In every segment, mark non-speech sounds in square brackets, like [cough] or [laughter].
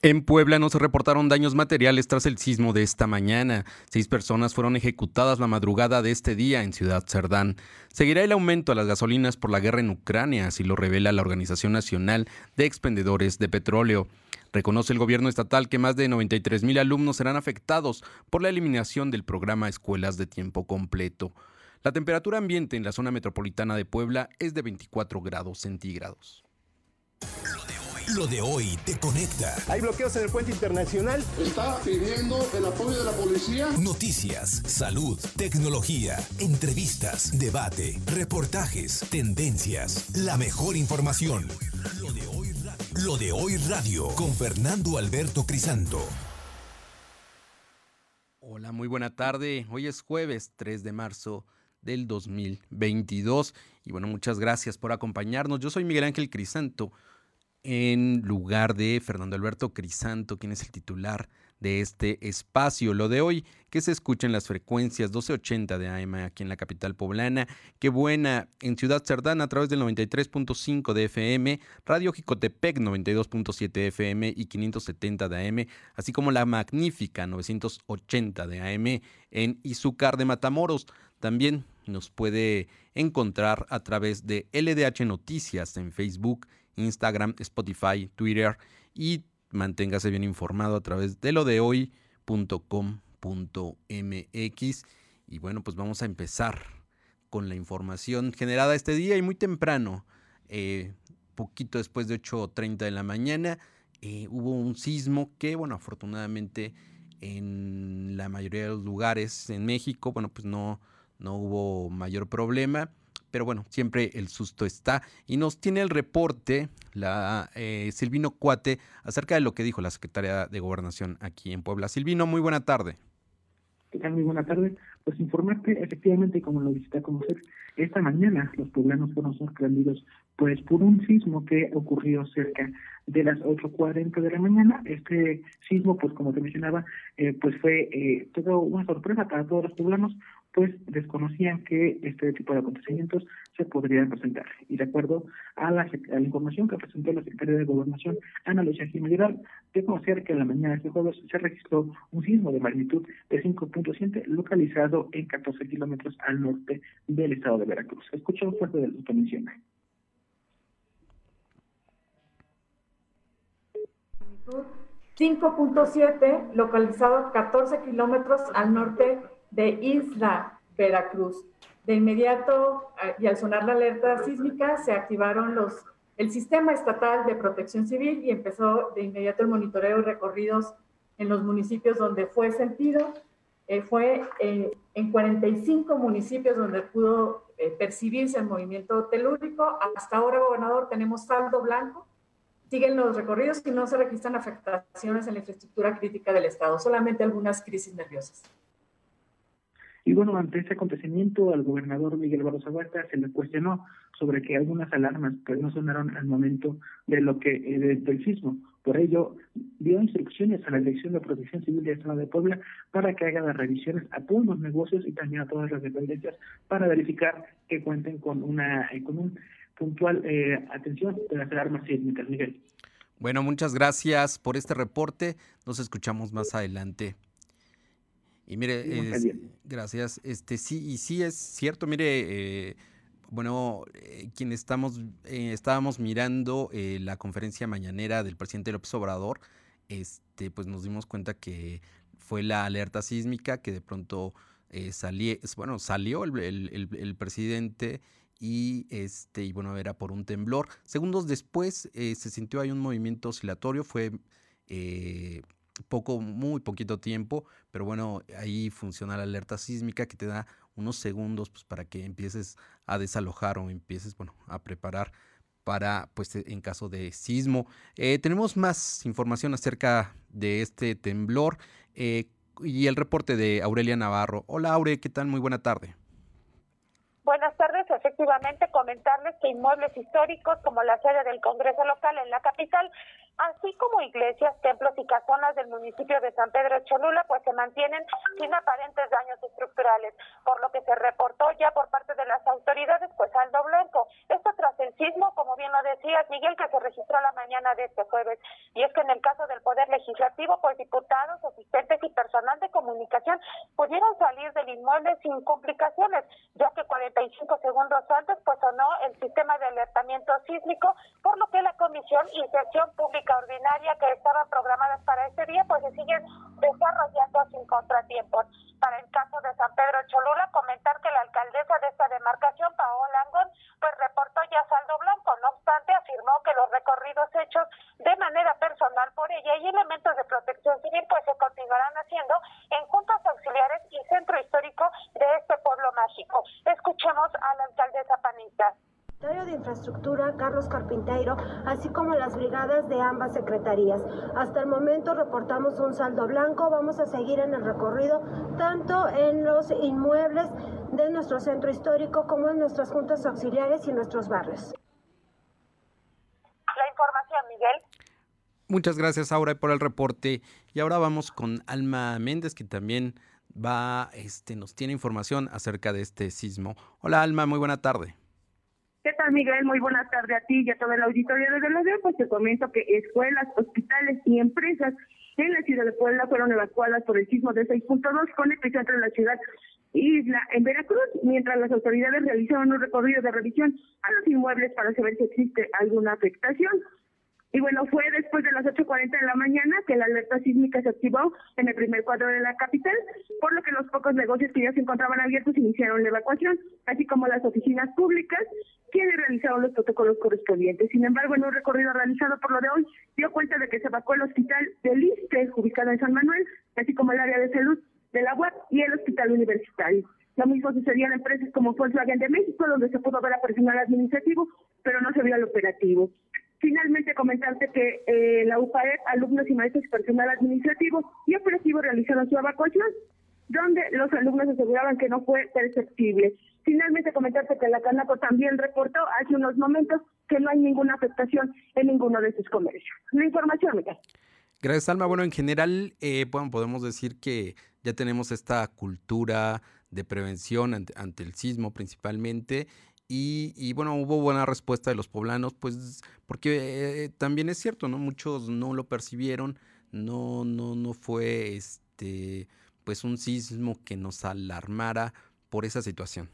En Puebla no se reportaron daños materiales tras el sismo de esta mañana. Seis personas fueron ejecutadas la madrugada de este día en Ciudad Cerdán. Seguirá el aumento a las gasolinas por la guerra en Ucrania, así lo revela la Organización Nacional de Expendedores de Petróleo. Reconoce el gobierno estatal que más de 93 mil alumnos serán afectados por la eliminación del programa Escuelas de Tiempo Completo. La temperatura ambiente en la zona metropolitana de Puebla es de 24 grados centígrados. Lo de hoy te conecta. Hay bloqueos en el puente internacional. Está pidiendo el apoyo de la policía. Noticias, salud, tecnología, entrevistas, debate, reportajes, tendencias, la mejor información. Lo de hoy, Lo de hoy radio con Fernando Alberto Crisanto. Hola, muy buena tarde. Hoy es jueves 3 de marzo del 2022 y bueno, muchas gracias por acompañarnos. Yo soy Miguel Ángel Crisanto en lugar de Fernando Alberto Crisanto, quien es el titular de este espacio. Lo de hoy, que se escucha en las frecuencias 1280 de AM aquí en la capital poblana, qué buena en Ciudad Cerdán a través del 93.5 de FM, Radio Jicotepec 92.7 FM y 570 de AM, así como la magnífica 980 de AM en Izúcar de Matamoros. También nos puede encontrar a través de LDH Noticias en Facebook Instagram, Spotify, Twitter y manténgase bien informado a través de lo de hoy.com.mx. Y bueno, pues vamos a empezar con la información generada este día y muy temprano, eh, poquito después de 8.30 de la mañana, eh, hubo un sismo que, bueno, afortunadamente en la mayoría de los lugares en México, bueno, pues no, no hubo mayor problema pero bueno, siempre el susto está. Y nos tiene el reporte la eh, Silvino Cuate acerca de lo que dijo la secretaria de Gobernación aquí en Puebla. Silvino, muy buena tarde. ¿Qué tal? Muy buena tarde. Pues informarte, efectivamente, como lo visita a conocer, esta mañana los poblanos fueron sorprendidos pues por un sismo que ocurrió cerca de las 8.40 de la mañana. Este sismo, pues como te mencionaba, eh, pues fue eh, toda una sorpresa para todos los poblanos, pues desconocían que este tipo de acontecimientos se podrían presentar. Y de acuerdo a la, información que presentó la Secretaría de Gobernación, Ana Lucia Jiménez de conocer que en la mañana de este jueves se registró un sismo de magnitud de 5.7 localizado en 14 kilómetros al norte del estado de Veracruz. Escuchamos parte de lo que menciona. 5.7, localizado 14 kilómetros al norte de Isla Veracruz. De inmediato, y al sonar la alerta sísmica, se activaron los, el sistema estatal de protección civil y empezó de inmediato el monitoreo y recorridos en los municipios donde fue sentido. Eh, fue eh, en 45 municipios donde pudo eh, percibirse el movimiento telúrico. Hasta ahora, gobernador, tenemos saldo blanco. Siguen los recorridos y no se registran afectaciones en la infraestructura crítica del Estado, solamente algunas crisis nerviosas. Y bueno, ante ese acontecimiento, al gobernador Miguel Barroso Huerta se le cuestionó sobre que algunas alarmas pues, no sonaron al momento de lo que eh, del sismo. Por ello, dio instrucciones a la Dirección de Protección Civil de Estado de Puebla para que haga las revisiones a todos los negocios y también a todas las dependencias para verificar que cuenten con una eh, con un puntual eh, atención de las alarmas sísmicas. Miguel. Bueno, muchas gracias por este reporte. Nos escuchamos más adelante. Y mire, gracias. Este sí, y sí es cierto, mire, eh, bueno, eh, quien estamos, eh, estábamos mirando la conferencia mañanera del presidente López Obrador, este, pues nos dimos cuenta que fue la alerta sísmica que de pronto salió, bueno, salió el, presidente y este, y bueno, era por un temblor. Segundos después se sintió ahí un movimiento oscilatorio, fue poco, muy poquito tiempo, pero bueno, ahí funciona la alerta sísmica que te da unos segundos pues, para que empieces a desalojar o empieces, bueno, a preparar para, pues, e, en caso de sismo. Eh, tenemos más información acerca de este temblor eh, y el reporte de Aurelia Navarro. Hola, Aure, ¿qué tal? Muy buena tarde. Buenas tardes, efectivamente comentarles que inmuebles históricos como la sede del Congreso local en la capital así como iglesias, templos y casonas del municipio de San Pedro Cholula, pues se mantienen sin aparentes daños estructurales, por lo que se reportó ya por parte de las autoridades, pues saldo blanco. Esto tras el sismo, como bien lo decías, Miguel, que se registró la mañana de este jueves. Y es que en el caso del Poder Legislativo, pues diputados, asistentes y personal de comunicación pudieron salir del inmueble sin complicaciones, ya que 45 segundos antes, pues sonó el sistema de alertamiento sísmico, por lo que la Comisión Inserción Pública ordinaria que estaban programadas para este día, pues se siguen desarrollando sin contratiempos. Para el caso de San Pedro Cholula, comentar que la alcaldesa de esta demarcación, Paola Angón, pues reportó ya saldo blanco. No obstante, afirmó que los recorridos hechos de manera personal por ella y elementos de protección civil, pues se continuarán haciendo en juntas auxiliares y centro histórico de este pueblo mágico. Escuchemos a la de Infraestructura, Carlos Carpinteiro, así como las brigadas de ambas secretarías. Hasta el momento reportamos un saldo blanco, vamos a seguir en el recorrido tanto en los inmuebles de nuestro centro histórico como en nuestras juntas auxiliares y nuestros barrios. La información, Miguel. Muchas gracias, Aura, por el reporte. Y ahora vamos con Alma Méndez, que también va, este, nos tiene información acerca de este sismo. Hola, Alma, muy buena tarde. ¿Qué tal, Miguel? Muy buena tarde a ti y a todo el auditorio de la Pues te comento que escuelas, hospitales y empresas en la ciudad de Puebla fueron evacuadas por el sismo de 6.2 con epicentro en la ciudad Isla en Veracruz, mientras las autoridades realizaban un recorrido de revisión a los inmuebles para saber si existe alguna afectación. Y bueno, fue después de las 8.40 de la mañana que la alerta sísmica se activó en el primer cuadro de la capital, por lo que los pocos negocios que ya se encontraban abiertos iniciaron la evacuación, así como las oficinas públicas, quienes realizaron los protocolos correspondientes. Sin embargo, en un recorrido realizado por lo de hoy, dio cuenta de que se evacuó el hospital del ISTE, ubicado en San Manuel, así como el área de salud de la UAP y el hospital universitario. Lo mismo sucedía en empresas como Volkswagen de México, donde se pudo ver a personal administrativo, pero no se vio al operativo. Finalmente, comentarte que eh, la UPAEP, alumnos y maestros personal administrativo y operativo realizaron su evacuación, donde los alumnos aseguraban que no fue perceptible. Finalmente, comentarte que la Canaco también reportó hace unos momentos que no hay ninguna afectación en ninguno de sus comercios. La información, Miguel. Gracias, Alma. Bueno, en general, eh, bueno, podemos decir que ya tenemos esta cultura de prevención ante el sismo principalmente y, bueno, hubo buena respuesta de los poblanos, pues porque eh, también es cierto, ¿no? Muchos no lo percibieron, no, no, no fue este, pues un sismo que nos alarmara por esa situación.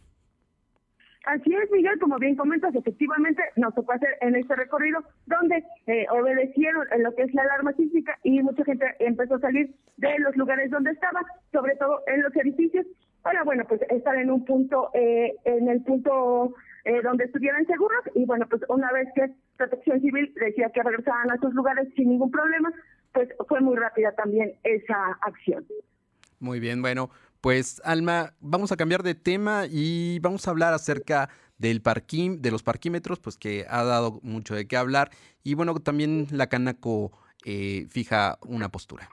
Así es, Miguel, como bien comentas, efectivamente nos tocó hacer en este recorrido donde eh, obedecieron lo que es la alarma sísmica y mucha gente empezó a salir de los lugares donde estaba, sobre todo en los edificios, para, bueno, pues estar en un punto, eh, en el punto eh, donde estuvieran seguros y, bueno, pues una vez que Protección Civil decía que regresaban a sus lugares sin ningún problema, pues fue muy rápida también esa acción. Muy bien, bueno, pues Alma, vamos a cambiar de tema y vamos a hablar acerca del parquín, de los parquímetros, pues que ha dado mucho de qué hablar y bueno, también la Canaco eh, fija una postura.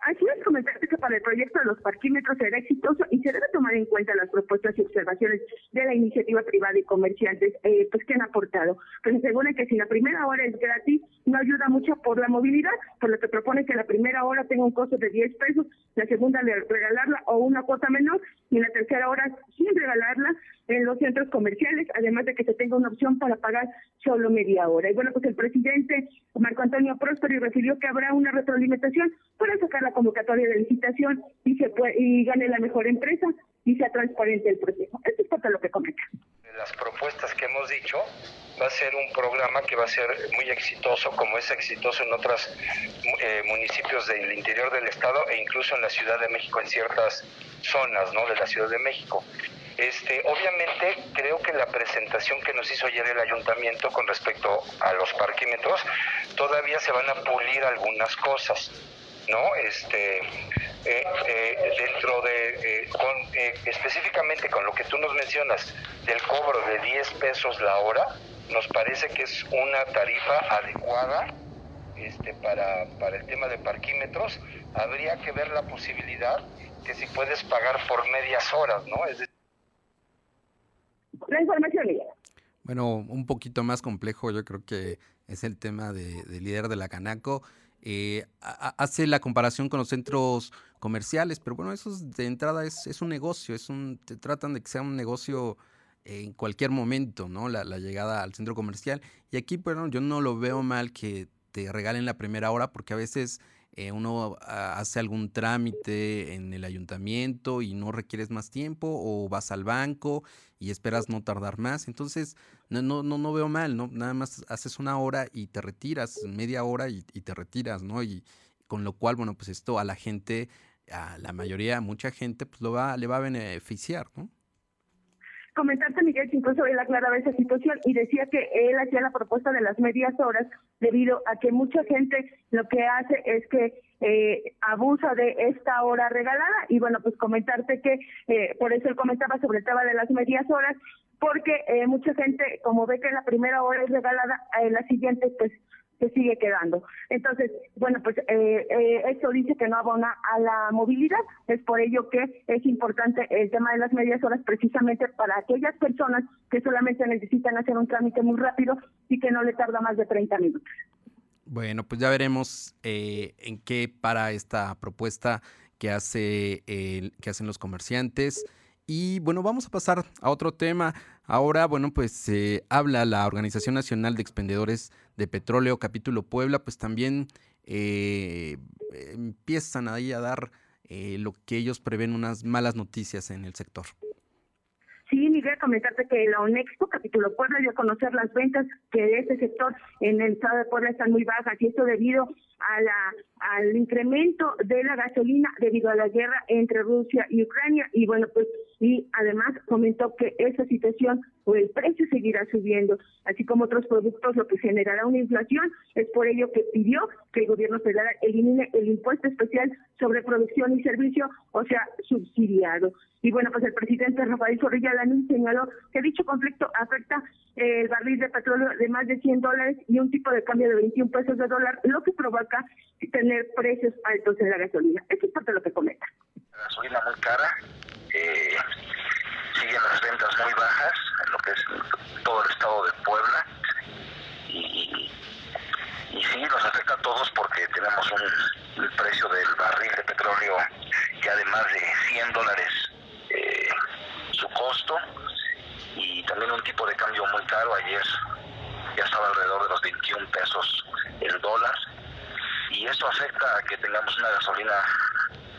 Así es, comentarte que para el proyecto de los parquímetros será exitoso y se debe tomar en cuenta las propuestas y observaciones de la iniciativa privada y comerciantes eh, pues que han aportado. Pues aseguran que si la primera hora es gratis, no ayuda mucho por la movilidad, por lo que propone que la primera hora tenga un costo de 10 pesos, la segunda regalarla o una cuota menor y la tercera hora sin regalarla en los centros comerciales, además de que se tenga una opción para pagar solo media hora. Y bueno, pues el presidente Marco Antonio Próspero refirió que habrá una retroalimentación para sacar la convocatoria de licitación y se y gane la mejor empresa y sea transparente el proceso. Esto es parte lo que comenta. Las propuestas que hemos dicho va a ser un programa que va a ser muy exitoso, como es exitoso en otros eh, municipios del interior del estado e incluso en la Ciudad de México, en ciertas zonas ¿no? de la Ciudad de México. Este, obviamente creo que la presentación que nos hizo ayer el ayuntamiento con respecto a los parquímetros, todavía se van a pulir algunas cosas, ¿no? Este, eh, eh, dentro de, con, específicamente con lo que tú nos mencionas, del cobro de 10 pesos la hora, nos parece que es una tarifa adecuada este, para, para el tema de parquímetros. Habría que ver la posibilidad que si puedes pagar por medias horas, ¿no? Es La información, Bueno, un poquito más complejo, yo creo que es el tema de, líder de la Canaco. Eh, hace la comparación con los centros comerciales, pero bueno, eso de entrada es, es un negocio, es un, te tratan de que sea un negocio en cualquier momento, ¿no? La, llegada al centro comercial. Y aquí, bueno, yo no lo veo mal que te regalen la primera hora porque a veces eh, uno hace algún trámite en el ayuntamiento y no requieres más tiempo o vas al banco y esperas no tardar más. Entonces, no, no, no, veo mal, ¿no? Nada más haces una hora y te retiras, media hora y, y te retiras, ¿no? Y con lo cual, bueno, pues esto a la gente, a la mayoría, mucha gente, pues lo va, le va a beneficiar, ¿no? Comentarte, Miguel, que incluso él aclaraba esa situación y decía que él hacía la propuesta de las medias horas debido a que mucha gente lo que hace es que eh, abusa de esta hora regalada y bueno, pues comentarte que eh, por eso él comentaba sobre el tema de las medias horas porque eh, mucha gente como ve que la primera hora es regalada, en la siguiente pues se sigue quedando. Entonces, bueno, pues eh, eh, esto dice que no abona a la movilidad, es por ello que es importante el tema de las medias horas precisamente para aquellas personas que solamente necesitan hacer un trámite muy rápido y que no le tarda más de 30 minutos. Bueno, pues ya veremos eh, en qué para esta propuesta que hace que hacen los comerciantes. Y bueno, vamos a pasar a otro tema. Ahora, bueno, pues se habla la Organización Nacional de Expendedores de Petróleo, capítulo Puebla, pues también eh, empiezan ahí a dar eh, lo que ellos prevén unas malas noticias en el sector. Sí, Miguel, comentarte que la ONEXPO, capítulo Puebla, dio a conocer las ventas que de este sector en el estado de Puebla están muy bajas y esto debido a la al incremento de la gasolina debido a la guerra entre Rusia y Ucrania y bueno pues y además comentó que esa situación o el precio seguirá subiendo así como otros productos lo que generará una inflación. Es por ello que pidió que el gobierno federal elimine el impuesto especial sobre producción y servicio o sea subsidiado. Y bueno pues el presidente Rafael Zorrilla Lanín señaló que dicho conflicto afecta el barril de petróleo de más de 100 dólares y un tipo de cambio de 21 pesos de dólar lo que provoca tener precios altos en la gasolina. Eso es parte de lo que comenta. La gasolina muy cara, eh, siguen las ventas muy bajas en lo que es todo el estado de Puebla. Y, y sí, nos afecta a todos porque tenemos un el precio del barril de petróleo que además de 100 dólares eh, su costo y también un tipo de cambio muy caro. Ayer ya estaba alrededor de los 21 pesos el dólar y eso afecta a que tengamos una gasolina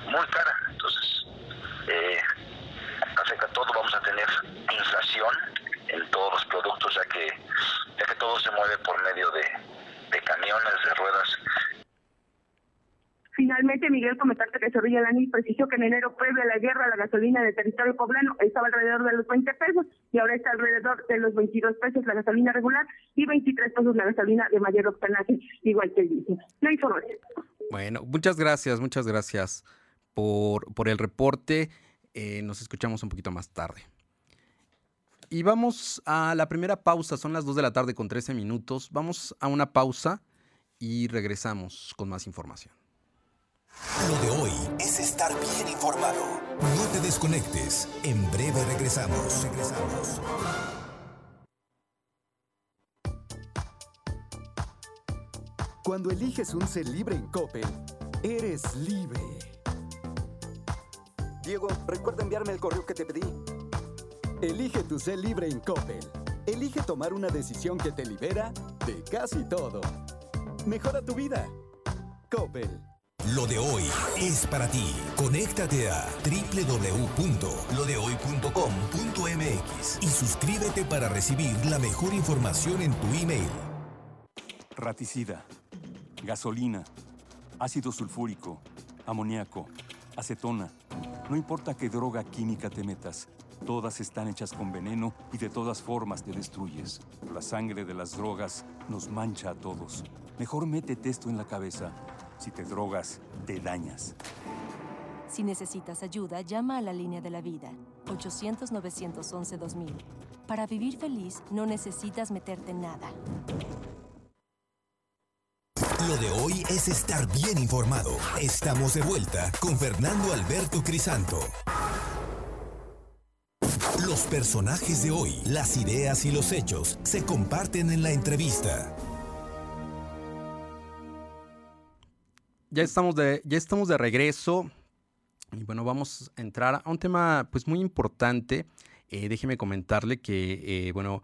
muy cara. Entonces, eh, afecta a todo, vamos a tener inflación en todos los productos, ya que, ya que todo se mueve por medio de, de camiones, de ruedas Finalmente, Miguel, comentarte que Zorrilla Lani precisó que en enero previo a la guerra la gasolina del territorio poblano estaba alrededor de los 20 pesos y ahora está alrededor de los 22 pesos la gasolina regular y 23 pesos la gasolina de mayor octanaje, igual que diésel. La información. Bueno, muchas gracias, muchas gracias por, por el reporte. Eh, nos escuchamos un poquito más tarde. Y vamos a la primera pausa, son las 2 de la tarde con 13 minutos. Vamos a una pausa y regresamos con más información. Lo de hoy es estar bien informado. No te desconectes. En breve regresamos. Regresamos. Cuando eliges un ser libre en Coppel, eres libre. Diego, recuerda enviarme el correo que te pedí. Elige tu ser libre en Coppel. Elige tomar una decisión que te libera de casi todo. Mejora tu vida. Coppel. Lo de hoy es para ti. Conéctate a www.lodehoy.com.mx y suscríbete para recibir la mejor información en tu email. Raticida, gasolina, ácido sulfúrico, amoníaco, acetona. No importa qué droga química te metas, todas están hechas con veneno y de todas formas te destruyes. La sangre de las drogas nos mancha a todos. Mejor métete esto en la cabeza. Si te drogas, te dañas. Si necesitas ayuda, llama a la línea de la vida, 800-911-2000. Para vivir feliz, no necesitas meterte en nada. Lo de hoy es estar bien informado. Estamos de vuelta con Fernando Alberto Crisanto. Los personajes de hoy, las ideas y los hechos se comparten en la entrevista. Ya estamos de, ya estamos de regreso. Y bueno, vamos a entrar a un tema pues muy importante. Eh, déjeme comentarle que, eh, bueno,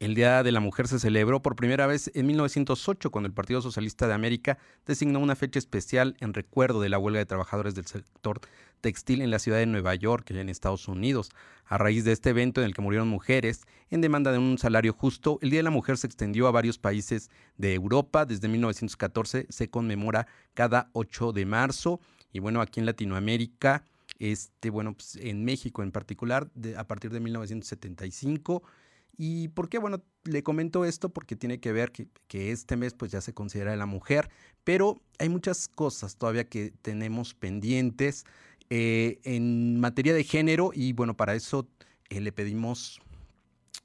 el Día de la Mujer se celebró por primera vez en 1908, cuando el Partido Socialista de América designó una fecha especial en recuerdo de la huelga de trabajadores del sector textil en la ciudad de Nueva York, en Estados Unidos. A raíz de este evento en el que murieron mujeres en demanda de un salario justo, el Día de la Mujer se extendió a varios países de Europa. Desde 1914 se conmemora cada 8 de marzo. Y bueno, aquí en Latinoamérica, este, bueno, pues en México en particular, a partir de 1975 ¿Y por qué? Bueno, le comento esto porque tiene que ver que, este mes pues ya se considera la mujer, pero hay muchas cosas todavía que tenemos pendientes eh, en materia de género y bueno, para eso eh, le pedimos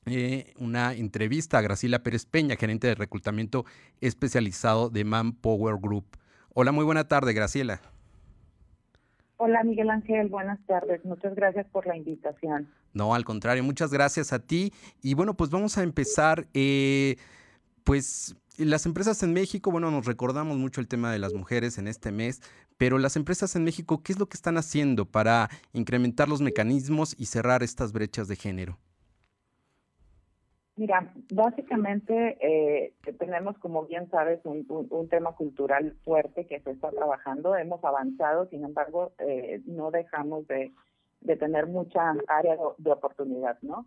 eh, una entrevista a Graciela Pérez Peña, gerente de reclutamiento especializado de Manpower Group. Hola, muy buena tarde, Graciela. Hola Miguel Ángel, buenas tardes. Muchas gracias por la invitación. No, al contrario, muchas gracias a ti. Y bueno, pues vamos a empezar. Eh, pues las empresas en México, bueno, nos recordamos mucho el tema de las mujeres en este mes, pero las empresas en México, ¿qué es lo que están haciendo para incrementar los mecanismos y cerrar estas brechas de género? Mira, básicamente eh, tenemos, como bien sabes, un, tema cultural fuerte que se está trabajando. Hemos avanzado, sin embargo, eh, no dejamos de, tener mucha área de, oportunidad, ¿no?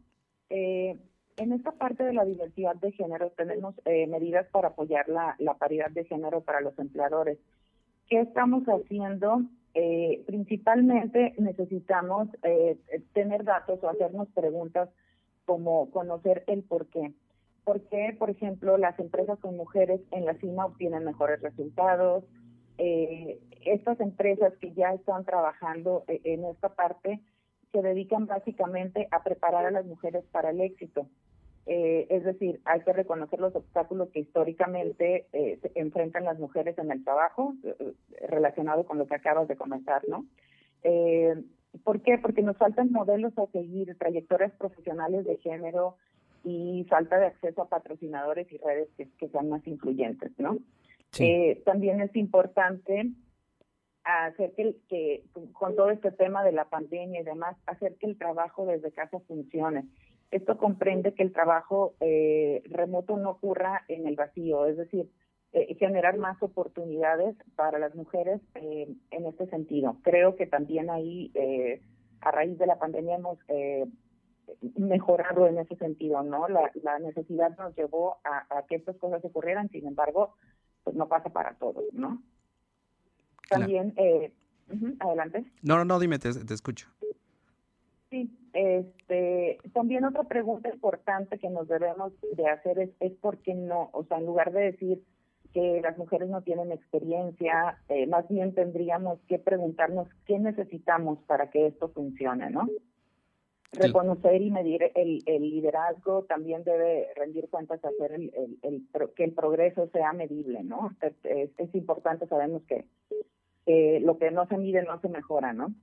Eh, en esta parte de la diversidad de género tenemos medidas para apoyar la, la, paridad de género para los empleadores. ¿Qué estamos haciendo? principalmente necesitamos tener datos o hacernos preguntas como conocer el por qué. ¿Por qué, por ejemplo, las empresas con mujeres en la cima obtienen mejores resultados? Eh, estas empresas que ya están trabajando eh, en esta parte se dedican básicamente a preparar a las mujeres para el éxito. Eh, es decir, hay que reconocer los obstáculos que históricamente se enfrentan las mujeres en el trabajo, relacionado con lo que acabas de comentar, ¿no? ¿Por qué? Porque nos faltan modelos a seguir, trayectorias profesionales de género y falta de acceso a patrocinadores y redes que, sean más influyentes, ¿no? Eh, también es importante hacer que, con todo este tema de la pandemia y demás, hacer que el trabajo desde casa funcione. Esto comprende que el trabajo eh, remoto no ocurra en el vacío, es decir, eh, generar más oportunidades para las mujeres eh, en este sentido. Creo que también ahí, eh, a raíz de la pandemia, hemos mejorado en ese sentido, ¿no? La, necesidad nos llevó a, que estas cosas ocurrieran, sin embargo, pues no pasa para todos, ¿no? También, adelante. No, no, no, dime, te, escucho. Sí, este, también otra pregunta importante que nos debemos de hacer es, es por qué no, o sea, en lugar de decir, que las mujeres no tienen experiencia, eh, más bien tendríamos que preguntarnos qué necesitamos para que esto funcione, ¿no? Reconocer y medir el, liderazgo también debe rendir cuentas hacer el, que el progreso sea medible, ¿no? Es, importante, sabemos que lo que no se mide no se mejora, ¿no?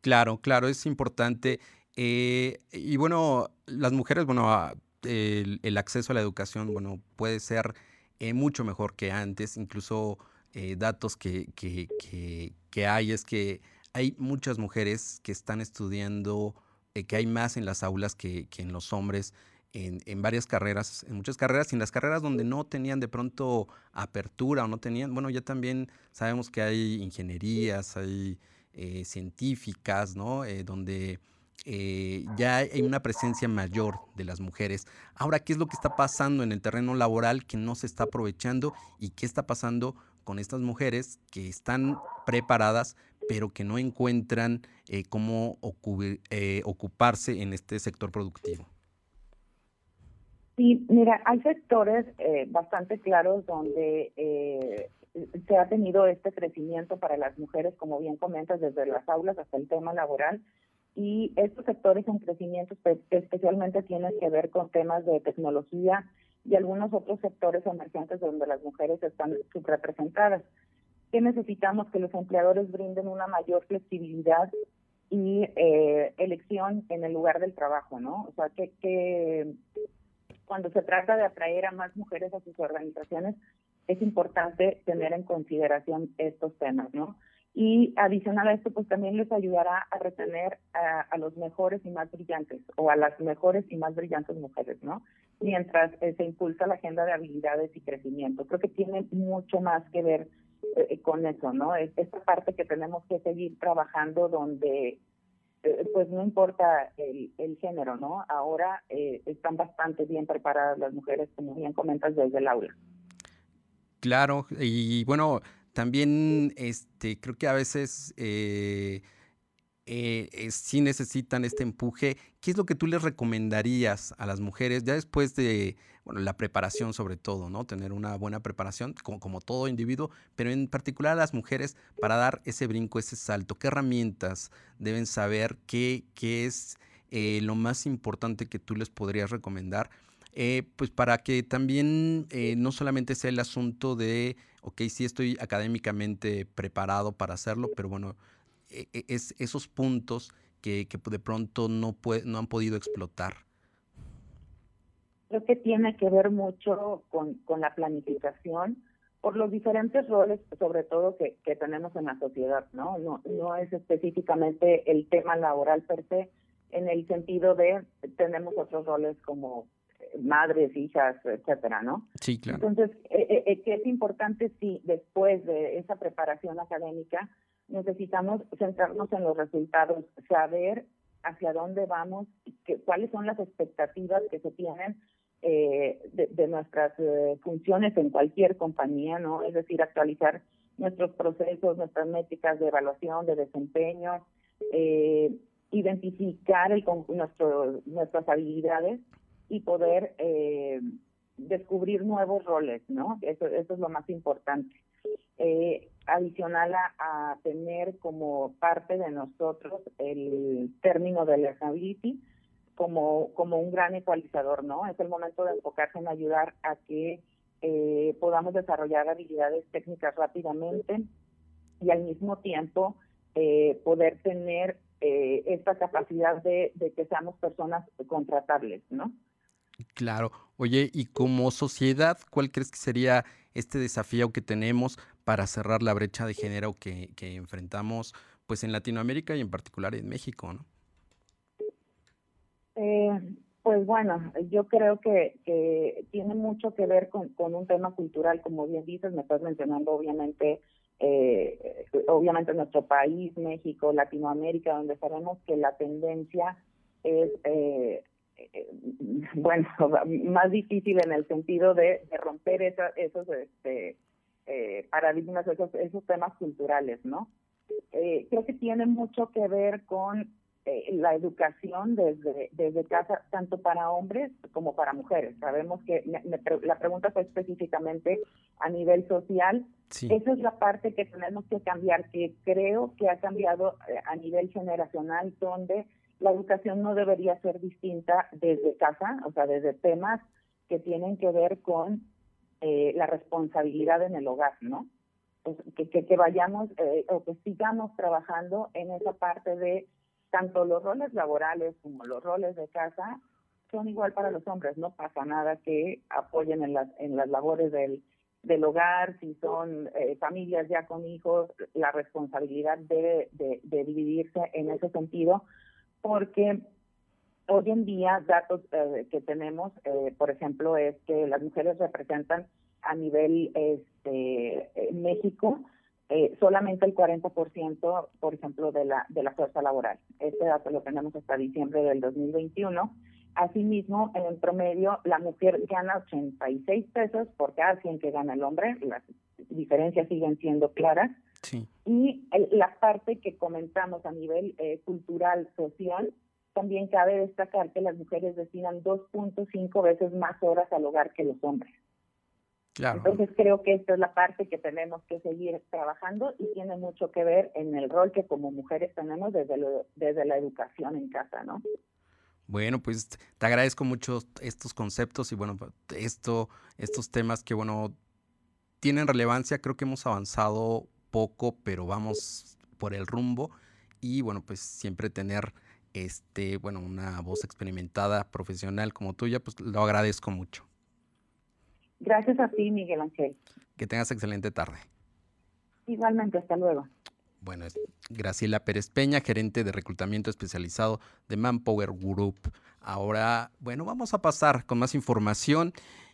Claro, claro, es importante. Eh, y bueno, las mujeres, bueno, el, el, acceso a la educación, bueno, puede ser eh, mucho mejor que antes. Incluso eh, datos que, que, que, hay es que hay muchas mujeres que están estudiando, eh, que hay más en las aulas que, que en los hombres. En, varias carreras, en muchas carreras, y en las carreras donde no tenían de pronto apertura o no tenían, bueno, ya también sabemos que hay ingenierías, hay científicas, ¿no? donde eh, ya hay una presencia mayor de las mujeres. Ahora, ¿qué es lo que está pasando en el terreno laboral que no se está aprovechando y qué está pasando con estas mujeres que están preparadas pero que no encuentran eh, cómo eh, ocuparse en este sector productivo? Sí, mira, hay sectores bastante claros donde se ha tenido este crecimiento para las mujeres, como bien comentas, desde las aulas hasta el tema laboral y estos sectores en crecimiento especialmente tienen que ver con temas de tecnología y algunos otros sectores emergentes donde las mujeres están subrepresentadas. ¿Qué necesitamos? Que los empleadores brinden una mayor flexibilidad y eh, elección en el lugar del trabajo, ¿no? O sea, que, que cuando se trata de atraer a más mujeres a sus organizaciones, es importante tener en consideración estos temas, ¿no? Y adicional a esto, pues también les ayudará a retener a, los mejores y más brillantes, o a las mejores y más brillantes mujeres, ¿no? Mientras eh, se impulsa la agenda de habilidades y crecimiento. Creo que tiene mucho más que ver eh, con eso, ¿no? Es esta parte que tenemos que seguir trabajando donde pues no importa el, el, género, ¿no? Ahora están bastante bien preparadas las mujeres, como bien comentas, desde el aula. Claro, y bueno, también este, creo que a veces eh, eh, sí necesitan este empuje. ¿Qué es lo que tú les recomendarías a las mujeres ya después de la preparación sobre todo, ¿no? Tener una buena preparación como, todo individuo, pero en particular a las mujeres para dar ese brinco, ese salto. ¿Qué herramientas deben saber? ¿Qué, es eh, lo más importante que tú les podrías recomendar? Eh, pues para que también eh, no solamente sea el asunto de, ok, sí estoy académicamente preparado para hacerlo, pero bueno, es esos puntos que, que de pronto no, puede, no han podido explotar. Creo que tiene que ver mucho con, con la planificación por los diferentes roles, sobre todo que, que tenemos en la sociedad, ¿no? ¿no? No es específicamente el tema laboral per se, en el sentido de tenemos otros roles como madres, hijas, etcétera, ¿no? Sí, claro. Entonces, eh, eh, eh, que es importante si después de esa preparación académica necesitamos centrarnos en los resultados, saber hacia dónde vamos, que, cuáles son las expectativas que se tienen eh, de, nuestras funciones en cualquier compañía, ¿no? Es decir, actualizar nuestros procesos, nuestras métricas de evaluación, de desempeño, eh, identificar el, nuestro, nuestras habilidades y poder eh, descubrir nuevos roles, ¿no? Eso, eso es lo más importante. Eh, adicional a, tener como parte de nosotros el término de learnability como, como un gran ecualizador, ¿no? Es el momento de enfocarse en ayudar a que eh, podamos desarrollar habilidades técnicas rápidamente y al mismo tiempo eh, poder tener eh, esta capacidad de, de que seamos personas contratables, ¿no? Claro. Oye, y como sociedad, ¿cuál crees que sería este desafío que tenemos para cerrar la brecha de género que, enfrentamos pues en Latinoamérica y en particular en México, ¿no? Eh, pues bueno, yo creo que, tiene mucho que ver con, con, un tema cultural, como bien dices, me estás mencionando obviamente, eh, obviamente nuestro país, México, Latinoamérica, donde sabemos que la tendencia es eh, bueno, [laughs] más difícil en el sentido de, romper esos este, eh, paradigmas, esos, esos temas culturales, ¿no? Eh, creo que tiene mucho que ver con la educación desde, desde casa, tanto para hombres como para mujeres. Sabemos que la pregunta fue específicamente a nivel social. Esa es la parte que tenemos que cambiar, que creo que ha cambiado a nivel generacional, donde la educación no debería ser distinta desde casa, o sea, desde temas que tienen que ver con eh, la responsabilidad en el hogar, ¿no? Pues, que, vayamos eh, o que sigamos trabajando en esa parte de tanto los roles laborales como los roles de casa son igual para los hombres, no pasa nada que apoyen en las, en las labores del, del hogar, si son eh, familias ya con hijos, la responsabilidad debe de, de dividirse en ese sentido, porque hoy en día datos eh, que tenemos, eh, por ejemplo, es que las mujeres representan a nivel este México eh, solamente el 40%, por ejemplo, de la de la fuerza laboral. Este dato lo tenemos hasta diciembre del 2021. Asimismo, en promedio, la mujer gana 86 pesos por cada 100 que gana el hombre. Las diferencias siguen siendo claras. Y la parte que comentamos a nivel eh, cultural, social, también cabe destacar que las mujeres destinan 2.5 veces más horas al hogar que los hombres. Claro. Entonces creo que esta es la parte que tenemos que seguir trabajando y tiene mucho que ver en el rol que como mujeres tenemos desde, desde la educación en casa, ¿no? Bueno, pues te agradezco mucho estos conceptos y bueno, esto, estos temas que bueno, tienen relevancia, creo que hemos avanzado poco, pero vamos por el rumbo. y bueno, pues siempre tener este, bueno, una voz experimentada, profesional como tuya, pues lo agradezco mucho. Gracias a ti, Miguel Ángel. Que tengas excelente tarde. Igualmente, hasta luego. Bueno, es Graciela Pérez Peña, gerente de reclutamiento especializado de Manpower Group. Ahora, bueno, vamos a pasar con más información.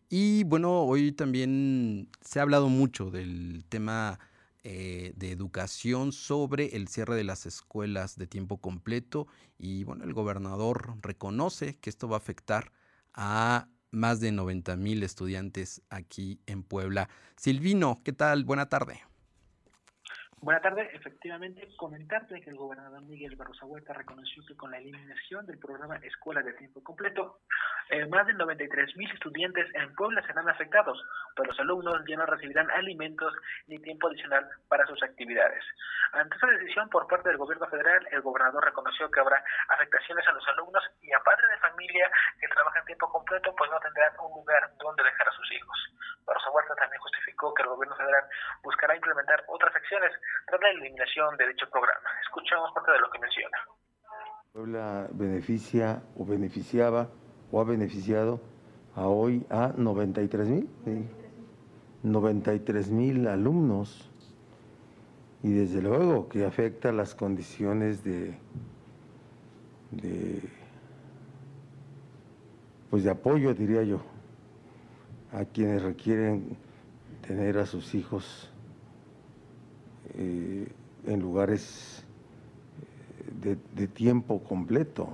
Y bueno, hoy también se ha hablado mucho del tema eh, de educación sobre el cierre de las escuelas de tiempo completo. Y bueno, el gobernador reconoce que esto va a afectar a más de 90 mil estudiantes aquí en Puebla. Silvino, ¿qué tal? Buena tarde. Buenas tardes. Efectivamente, comentarte que el gobernador Miguel Barroso Huerta reconoció que con la eliminación del programa Escuela de Tiempo Completo, eh, más de 93 mil estudiantes en Puebla serán afectados, pues los alumnos ya no recibirán alimentos ni tiempo adicional para sus actividades. Ante esta decisión por parte del gobierno federal, el gobernador reconoció que habrá afectaciones a los alumnos y a padres de familia que trabajan tiempo completo, pues no tendrán un lugar donde dejar a sus hijos. Barroso Huerta también justificó que el gobierno federal buscará implementar otras acciones tras la eliminación de dicho programa. Escuchamos parte de lo que menciona. Puebla beneficia o beneficiaba o ha beneficiado a hoy a 93 mil, 93 mil alumnos y desde luego que afecta las condiciones de, de pues de apoyo diría yo a quienes requieren tener a sus hijos eh, en lugares eh, de, tiempo completo.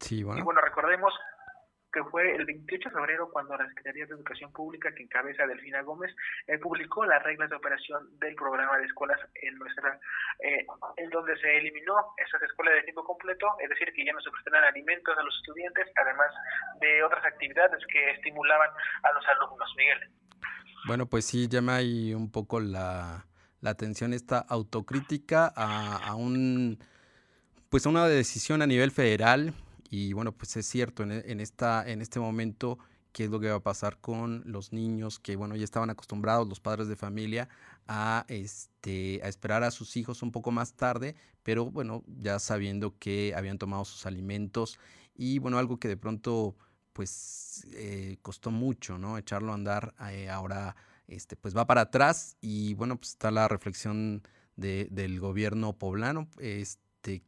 Sí, bueno. Y bueno, recordemos que fue el 28 de febrero cuando la Secretaría de Educación Pública, que encabeza Delfina Gómez, eh, publicó las reglas de operación del programa de escuelas en nuestra, eh, en donde se eliminó esas escuelas de tiempo completo, es decir, que ya no se prestarán alimentos a los estudiantes, además de otras actividades que estimulaban a los alumnos. Miguel. Bueno, pues sí, llama ahí un poco la, la atención esta autocrítica a, a un pues a una decisión a nivel federal y bueno, pues es cierto, en, esta, en este momento, ¿qué es lo que va a pasar con los niños que, bueno, ya estaban acostumbrados, los padres de familia, a, este, a esperar a sus hijos un poco más tarde, pero bueno, ya sabiendo que habían tomado sus alimentos y bueno, algo que de pronto pues eh, costó mucho, ¿no? Echarlo a andar eh, ahora, este, pues va para atrás y bueno, pues está la reflexión de, del gobierno poblano, este,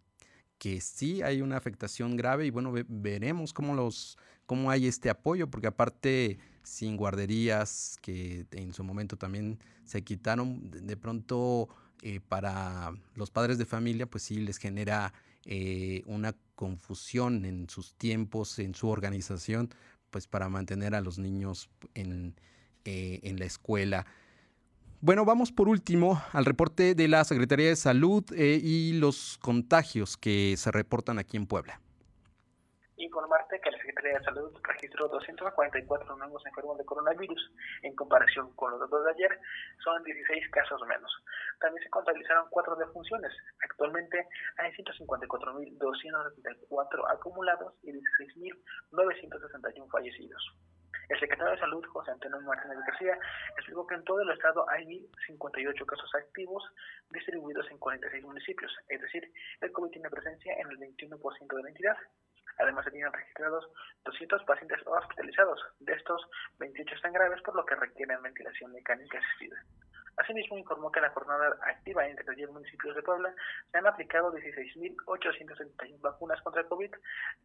que sí hay una afectación grave y bueno, veremos cómo los cómo hay este apoyo, porque aparte sin guarderías que en su momento también se quitaron, de pronto eh, para los padres de familia, pues sí les genera eh, una confusión en sus tiempos, en su organización, pues para mantener a los niños en, eh, en la escuela. Bueno, vamos por último al reporte de la Secretaría de Salud eh, y los contagios que se reportan aquí en Puebla. Informarte que la Secretaría de Salud registró 244 nuevos enfermos de coronavirus. En comparación con los datos de ayer, son 16 casos menos. También se contabilizaron cuatro defunciones. Actualmente hay 154.274 acumulados y 16.961 fallecidos. El secretario de Salud, José Antonio Martínez García, explicó que en todo el estado hay 1.058 casos activos distribuidos en 46 municipios, es decir, el COVID tiene presencia en el 21% de la entidad. Además, se tienen registrados 200 pacientes hospitalizados. De estos, 28 están graves, por lo que requieren ventilación mecánica asistida. Asimismo, informó que en la jornada activa entre los 10 municipios de Puebla se han aplicado 16.871 vacunas contra el COVID,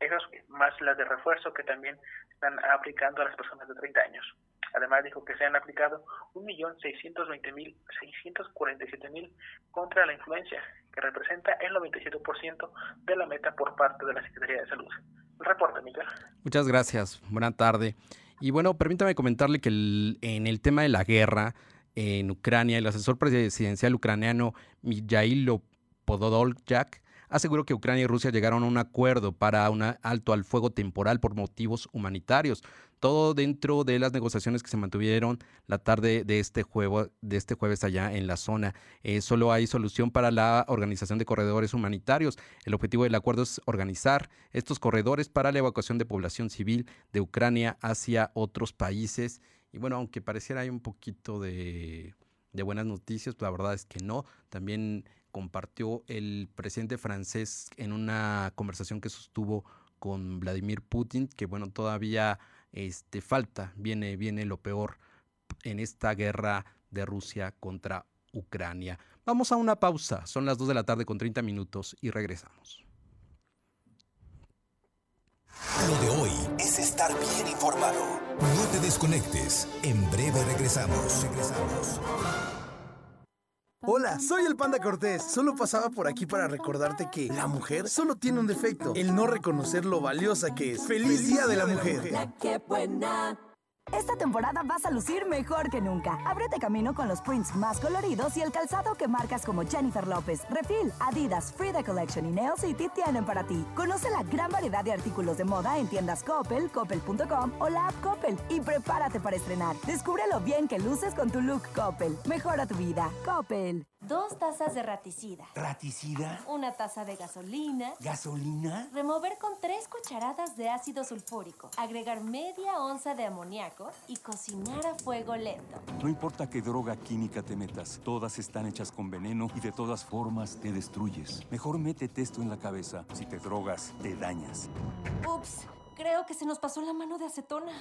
esas más las de refuerzo que también están aplicando a las personas de 30 años. Además, dijo que se han aplicado 1.620.647.000 contra la influencia, que representa el 97% de la meta por parte de la Secretaría de Salud. El reporte, Miguel. Muchas gracias. Buena tarde. Y bueno, permítame comentarle que en el tema de la guerra, en Ucrania, el asesor presidencial ucraniano Mijailo Podolyak aseguró que Ucrania y Rusia llegaron a un acuerdo para un alto al fuego temporal por motivos humanitarios. Todo dentro de las negociaciones que se mantuvieron la tarde de este, de este jueves allá en la zona. Eh, solo hay solución para la organización de corredores humanitarios. El objetivo del acuerdo es organizar estos corredores para la evacuación de población civil de Ucrania hacia otros países y bueno, aunque pareciera hay un poquito de, buenas noticias, la verdad es que no. También compartió el presidente francés en una conversación que sostuvo con Vladimir Putin, que bueno, todavía este, falta, viene, viene lo peor en esta guerra de Rusia contra Ucrania. Vamos a una pausa, son las 2 de la tarde con 30 minutos y regresamos. Lo de hoy es estar bien informado. No te desconectes. En breve regresamos. Regresamos. Hola, soy el Panda Cortés. Solo pasaba por aquí para recordarte que la mujer solo tiene un defecto, el no reconocer lo valiosa que es. ¡Feliz Día de la Mujer! ¡Qué buena! Esta temporada vas a lucir mejor que nunca. Ábrete camino con los prints más coloridos y el calzado que marcas como Jennifer López, Refil, Adidas, Frida Collection y Nail City tienen para ti. Conoce la gran variedad de artículos de moda en tiendas Coppel, coppel.com o la app Coppel y prepárate para estrenar. Descubre lo bien que luces con tu look Coppel. Mejora tu vida. Coppel. Dos tazas de raticida. ¿Raticida? Una taza de gasolina. ¿Gasolina? Remover con tres cucharadas de ácido sulfúrico. Agregar media onza de amoníaco y cocinar a fuego lento. No importa qué droga química te metas, todas están hechas con veneno y de todas formas te destruyes. Mejor métete esto en la cabeza. Si te drogas, te dañas. Ups. Creo que se nos pasó la mano de acetona.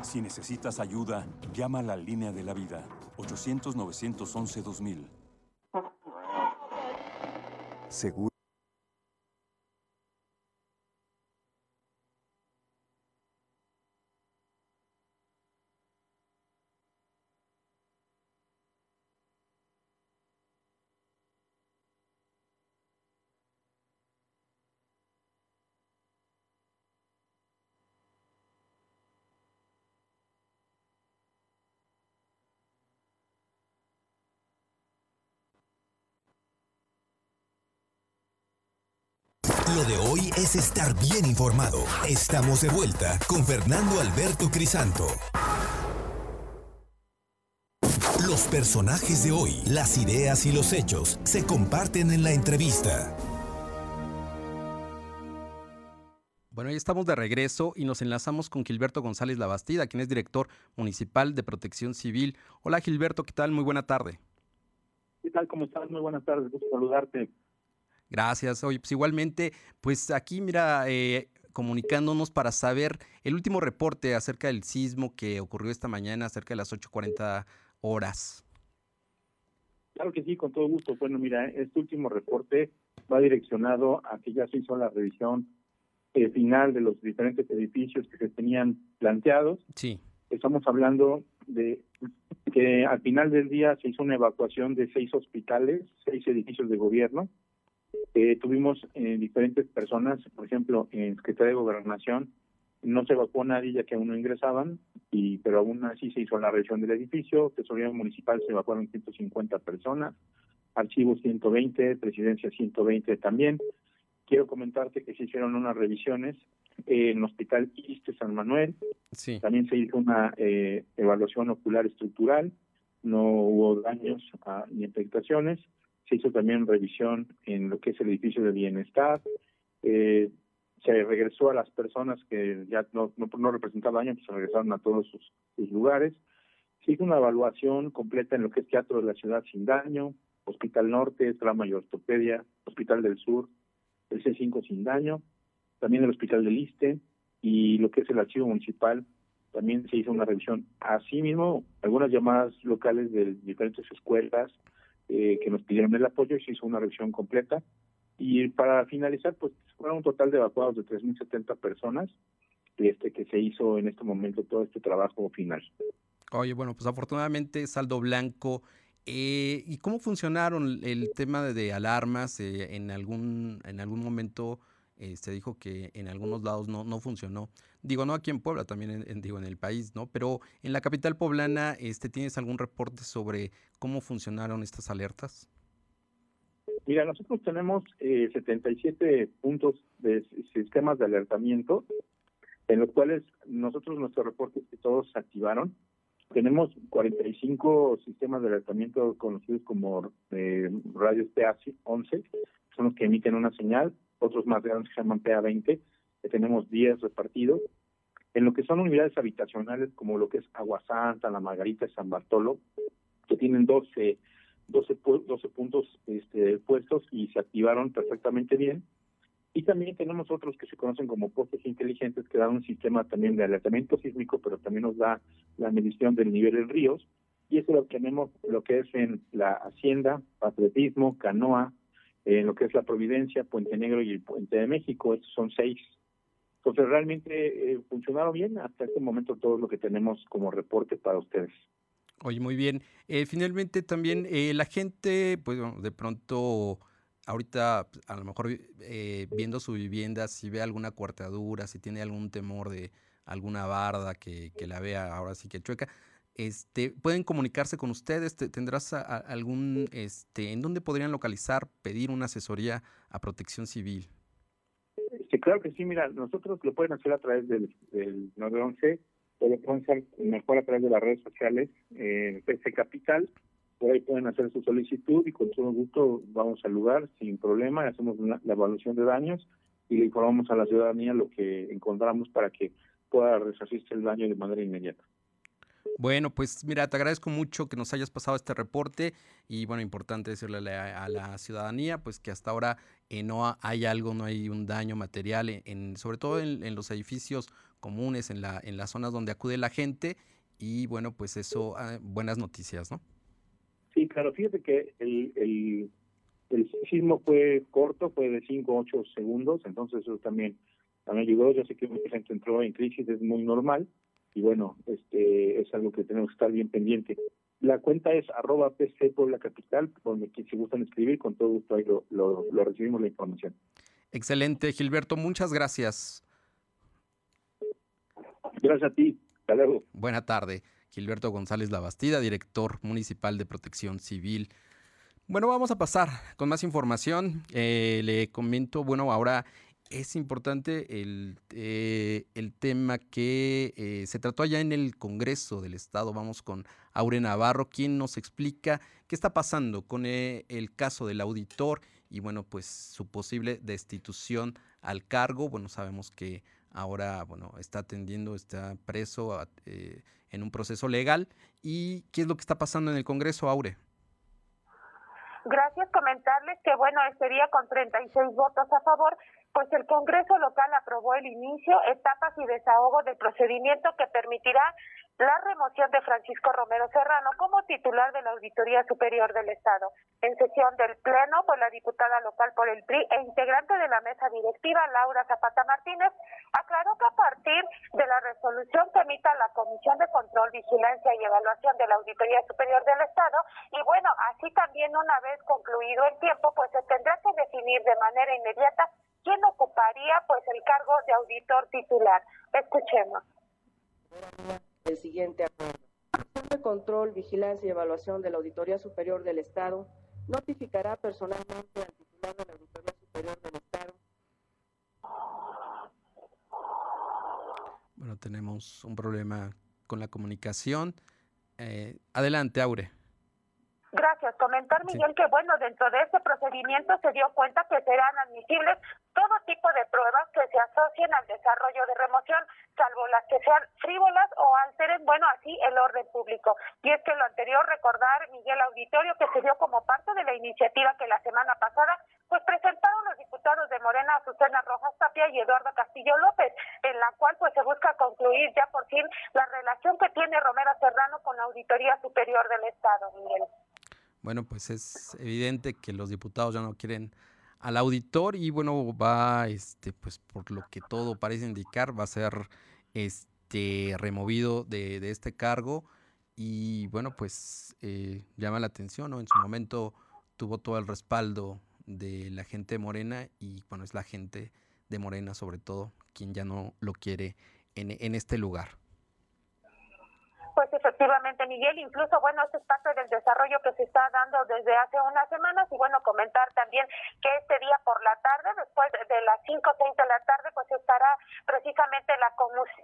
Si necesitas ayuda, llama a la línea de la vida. 800-911-2000. Seguro. Lo de hoy es estar bien informado. Estamos de vuelta con Fernando Alberto Crisanto. Los personajes de hoy, las ideas y los hechos se comparten en la entrevista. Bueno, ya estamos de regreso y nos enlazamos con Gilberto González Labastida, quien es director municipal de Protección Civil. Hola Gilberto, ¿qué tal? Muy buena tarde. ¿Qué tal? ¿Cómo estás? Muy buenas tardes, gusto saludarte. Gracias. Oye, pues igualmente, pues aquí mira, eh, comunicándonos para saber el último reporte acerca del sismo que ocurrió esta mañana, cerca de las 8.40 horas. Claro que sí, con todo gusto. Bueno, mira, este último reporte va direccionado a que ya se hizo la revisión eh, final de los diferentes edificios que se tenían planteados. Sí. Estamos hablando de que al final del día se hizo una evacuación de seis hospitales, seis edificios de gobierno, eh, tuvimos eh, diferentes personas, por ejemplo, en Secretaría de Gobernación no se evacuó nadie ya que aún no ingresaban, y pero aún así se hizo la revisión del edificio, Tesorería Municipal se evacuaron 150 personas, Archivo 120, Presidencia 120 también. Quiero comentarte que se hicieron unas revisiones en el Hospital Iste San Manuel, sí. también se hizo una eh, evaluación ocular estructural, no hubo daños a, ni afectaciones, se hizo también revisión en lo que es el edificio de bienestar, eh, se regresó a las personas que ya no, no, representaban daño, pues se regresaron a todos sus, sus, lugares. Se hizo una evaluación completa en lo que es Teatro de la Ciudad sin daño, Hospital Norte, Trama y Ortopedia, Hospital del Sur, el C5 sin daño, también el Hospital del Iste y lo que es el Archivo Municipal, también se hizo una revisión. Asimismo, algunas llamadas locales de diferentes escuelas, eh, que nos pidieron el apoyo y se hizo una revisión completa. Y para finalizar, pues fueron un total de evacuados de 3.070 personas, este que se hizo en este momento todo este trabajo final. Oye, bueno, pues afortunadamente saldo blanco. Eh, ¿Y cómo funcionaron el tema de, de alarmas? Eh, en algún en algún momento se dijo que en algunos lados no, no funcionó. Digo, no aquí en Puebla, también en, en, digo en el país, ¿no? Pero en la capital poblana, este, ¿tienes algún reporte sobre cómo funcionaron estas alertas? Mira, nosotros tenemos eh, 77 puntos de sistemas de alertamiento, en los cuales nosotros nuestros reportes que todos activaron. Tenemos 45 sistemas de alertamiento conocidos como eh, radios PA11, son los que emiten una señal, otros más grandes se llaman PA20, que tenemos 10 repartidos. En lo que son unidades habitacionales como lo que es Agua Santa, La Margarita y San Bartolo, que tienen 12, 12, 12 puntos este, puestos y se activaron perfectamente bien. Y también tenemos otros que se conocen como postes inteligentes que dan un sistema también de alertamiento sísmico, pero también nos da la medición del nivel de ríos. Y eso lo tenemos lo que es en la Hacienda, Patriotismo, Canoa, en lo que es la Providencia, Puente Negro y el Puente de México. Estos son seis. Entonces realmente eh, funcionaron bien hasta este momento todo lo que tenemos como reporte para ustedes. Oye, muy bien. Eh, finalmente también eh, la gente, pues de pronto ahorita a lo mejor eh, viendo su vivienda, si ve alguna cuartadura, si tiene algún temor de alguna barda que, que la vea ahora sí que chueca, este, pueden comunicarse con ustedes, tendrás algún, este, ¿en dónde podrían localizar, pedir una asesoría a protección civil? Sí, claro que sí, mira, nosotros lo pueden hacer a través del, del 911, o lo pueden hacer mejor a través de las redes sociales, eh, PC Capital, por ahí pueden hacer su solicitud y con todo gusto vamos al lugar sin problema, hacemos la evaluación de daños y le informamos a la ciudadanía lo que encontramos para que pueda resarcirse el daño de manera inmediata. Bueno, pues mira, te agradezco mucho que nos hayas pasado este reporte y bueno, importante decirle a la, ciudadanía pues que hasta ahora eh, no hay algo, no hay un daño material, en, sobre todo en, en, los edificios comunes, en, la, en las zonas donde acude la gente y bueno, pues eso, ah, buenas noticias, ¿no? Sí, claro, fíjate que el, el, el sismo fue corto, fue de 5 o 8 segundos, entonces eso también, también ayudó. Yo sé que mucha gente entró en crisis, es muy normal, y bueno, este es algo que tenemos que estar bien pendiente. La cuenta es arroba PC Puebla Capital, donde si gustan escribir, con todo gusto ahí lo, lo, lo recibimos la información. Excelente, Gilberto, muchas gracias. Gracias a ti, hasta luego. Buena tarde. Gilberto González Labastida, director municipal de protección civil. Bueno, vamos a pasar con más información. Eh, le comento, bueno, ahora es importante el, eh, el tema que eh, se trató allá en el Congreso del Estado. Vamos con Aure Navarro, quien nos explica qué está pasando con el caso del auditor y, bueno, pues su posible destitución al cargo. Bueno, sabemos que ahora, bueno, está atendiendo, está preso en un proceso legal. ¿Y qué es lo que está pasando en el Congreso, Aure? Gracias, comentarles que, bueno, este día con 36 votos a favor, pues el Congreso local aprobó el inicio, etapas y desahogo del procedimiento que permitirá la remoción de Francisco Romero Serrano como titular de la Auditoría Superior del Estado. En sesión del Pleno, pues la diputada local por el PRI e integrante de la mesa directiva, Laura Zapata Martínez, aclaró que a partir de la resolución que emita la Comisión de Control, Vigilancia y Evaluación de la Auditoría Superior del Estado, y bueno, así también una vez concluido el tiempo, pues se tendrá que definir de manera inmediata quién ocuparía pues el cargo de auditor titular. Escuchemos el siguiente acuerdo. De Control, Vigilancia y Evaluación de la Auditoría Superior del Estado notificará personalmente al titular de la Auditoría Superior del Estado. Bueno, tenemos un problema con la comunicación. Eh, adelante, Aure. Gracias. Comentar, Miguel, que bueno, dentro de este procedimiento se dio cuenta que serán admisibles todo tipo de pruebas que se asocien al desarrollo de remoción, salvo las que sean frívolas o alteren, bueno, así el orden público. Y es que lo anterior, recordar, Miguel Auditorio, que se dio como parte de la iniciativa que la semana pasada, pues presentaron los diputados de Morena, Azucena Rojas Tapia y Eduardo Castillo López, en la cual pues se busca concluir ya por fin la relación que tiene Romero Serrano con la Auditoría Superior del Estado, Miguel. Bueno, pues es evidente que los diputados ya no quieren al auditor y bueno, va, este, pues por lo que todo parece indicar, va a ser este removido de, este cargo y bueno, pues eh, llama la atención, ¿no? En su momento tuvo todo el respaldo de la gente de Morena y bueno, es la gente de Morena sobre todo quien ya no lo quiere en este lugar. Efectivamente, Miguel, incluso, bueno, esto es parte del desarrollo que se está dando desde hace unas semanas y bueno, comentar también que este día por la tarde, después de las 5 o 6 de la tarde, pues estará precisamente la,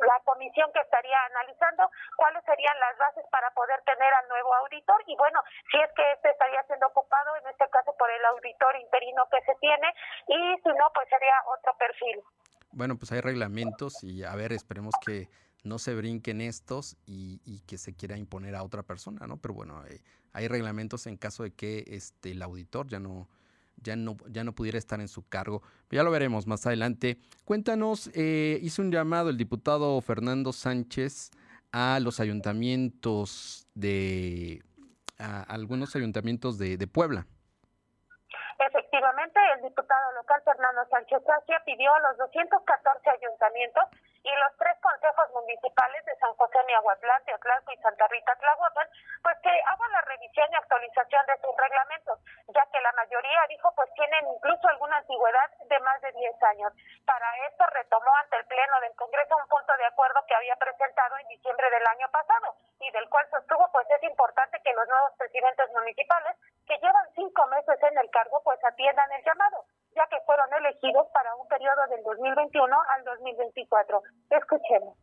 la comisión que estaría analizando cuáles serían las bases para poder tener al nuevo auditor y bueno, si es que este estaría siendo ocupado, en este caso por el auditor interino que se tiene y si no, pues sería otro perfil. Bueno, pues hay reglamentos y a ver, esperemos que no se brinquen estos y, que se quiera imponer a otra persona, ¿no? Pero bueno, hay reglamentos en caso de que este, el auditor ya no, ya no, ya no pudiera estar en su cargo. Ya lo veremos más adelante. Cuéntanos, eh, hizo un llamado el diputado Fernando Sánchez a los ayuntamientos de, a algunos ayuntamientos de, Puebla. Efectivamente, el diputado local Fernando Sánchez Sacia pidió a los 214 ayuntamientos y los tres consejos municipales de San José Miahuatlán, Teotlalco y Santa Rita Tlahuapan, pues que hagan la revisión y actualización de sus reglamentos, ya que la mayoría, dijo, pues tienen incluso alguna antigüedad de más de 10 años. Para esto retomó ante el Pleno del Congreso un punto de acuerdo que había presentado en diciembre del año pasado y del cual sostuvo pues es importante que los nuevos presidentes municipales que llevan cinco meses en el cargo pues atiendan el llamado ya que fueron elegidos para un periodo del 2021 al 2024. Escuchemos.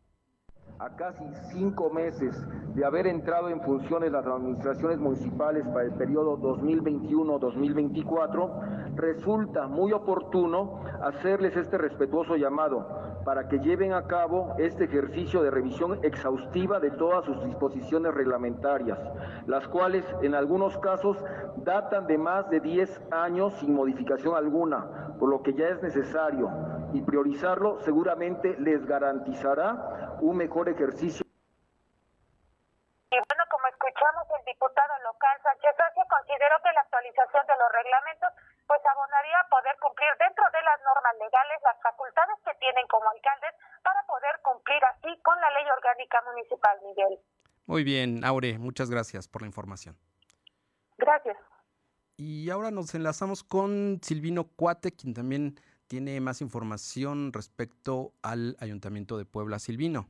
A casi cinco meses de haber entrado en funciones las administraciones municipales para el periodo 2021-2024, resulta muy oportuno hacerles este respetuoso llamado para que lleven a cabo este ejercicio de revisión exhaustiva de todas sus disposiciones reglamentarias, las cuales en algunos casos datan de más de 10 años sin modificación alguna, por lo que ya es necesario y priorizarlo seguramente les garantizará un mejor ejercicio y bueno, como escuchamos, el diputado local Sánchez Sánchez consideró que la actualización de los reglamentos pues abonaría a poder cumplir dentro de las normas legales las facultades que tienen como alcaldes para poder cumplir así con la ley orgánica municipal, Miguel. Muy bien, Aure, muchas gracias por la información. Gracias. Y ahora nos enlazamos con Silvino Cuate, quien también tiene más información respecto al Ayuntamiento de Puebla. Silvino,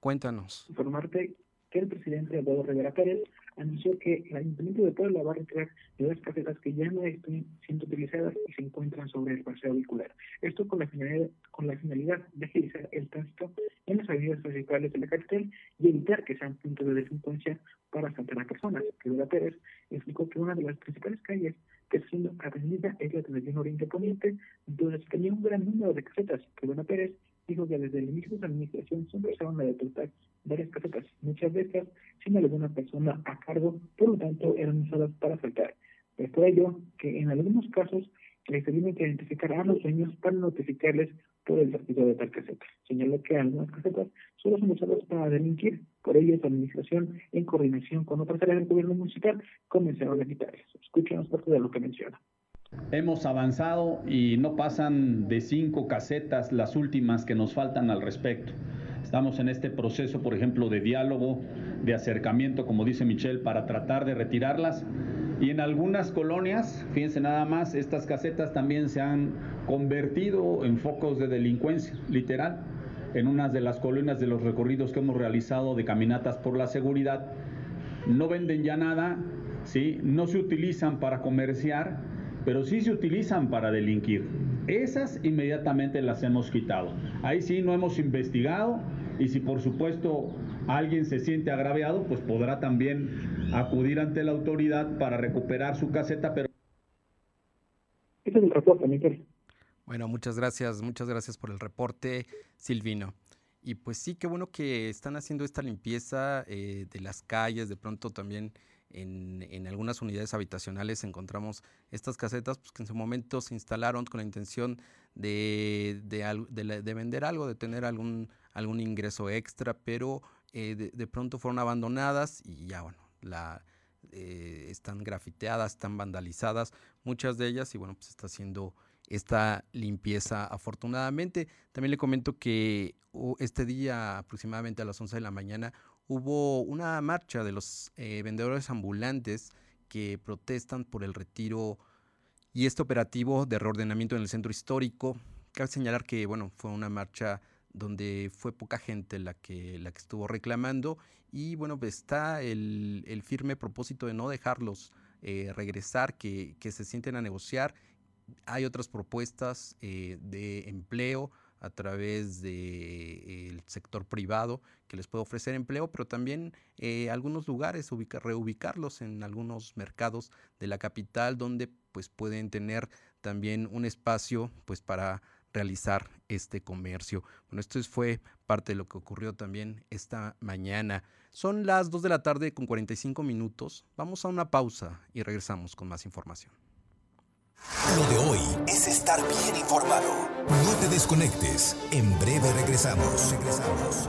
cuéntanos. Informarte que el presidente Eduardo Rivera Pérez anunció que el Ayuntamiento de Puebla va a retirar las casetas que ya no están siendo utilizadas y se encuentran sobre el paseo vehicular. Esto con la finalidad, con la finalidad de agilizar el tránsito en las avenidas principales de la capital y evitar que sean puntos de delincuencia para asaltar a personas. Rivera Pérez explicó que una de las principales calles que está siendo atendida es la televisión Oriente Poniente, donde se tenía un gran número de casetas. Rivera Pérez dijo que desde el inicio de la administración se empezaron a detectar varias casetas, muchas de estas sin alguna persona a cargo, por lo tanto eran usadas para asaltar. Es por ello que en algunos casos les tienen que identificar a los dueños para notificarles por el servicio de tal caseta. Señaló que algunas casetas solo son usadas para delinquir, por ello la administración, en coordinación con otras áreas del gobierno municipal, comenzaron a quitarlas. Escuchen parte de lo que menciona. Hemos avanzado y no pasan de cinco casetas las últimas que nos faltan al respecto. Estamos en este proceso, por ejemplo, de diálogo, de acercamiento, como dice Michelle, para tratar de retirarlas. Y en algunas colonias, fíjense nada más, estas casetas también se han convertido en focos de delincuencia, literal. En unas de las colonias de los recorridos que hemos realizado de caminatas por la seguridad, no venden ya nada, ¿sí? no se utilizan para comerciar pero sí se utilizan para delinquir. Esas inmediatamente las hemos quitado. Ahí sí no hemos investigado y si por supuesto alguien se siente agraviado, pues podrá también acudir ante la autoridad para recuperar su caseta, pero... Este es el reporte, Miguel. Bueno, muchas gracias, muchas gracias por el reporte, Silvino. Y pues sí, qué bueno que están haciendo esta limpieza eh, de las calles, de pronto también en, algunas unidades habitacionales encontramos estas casetas pues, que en su momento se instalaron con la intención de, de, vender algo, de tener algún, algún ingreso extra, pero eh, de, pronto fueron abandonadas y ya bueno, la, eh, están grafiteadas, están vandalizadas, muchas de ellas, y bueno, pues está haciendo esta limpieza afortunadamente. También le comento que uh, este día aproximadamente a las 11 de la mañana hubo una marcha de los eh, vendedores ambulantes que protestan por el retiro y este operativo de reordenamiento en el centro histórico. Cabe señalar que bueno, fue una marcha donde fue poca gente la que, la que estuvo reclamando y bueno, pues está el, firme propósito de no dejarlos eh, regresar, que, se sienten a negociar. Hay otras propuestas eh, de empleo, a través del sector privado que les puede ofrecer empleo, pero también eh, algunos lugares, reubicarlos en algunos mercados de la capital donde pues pueden tener también un espacio pues para realizar este comercio. Bueno, esto fue parte de lo que ocurrió también esta mañana. Son las 2 de la tarde con 45 minutos. Vamos a una pausa y regresamos con más información. Lo de hoy es estar bien informado. No te desconectes. En breve regresamos. Regresamos.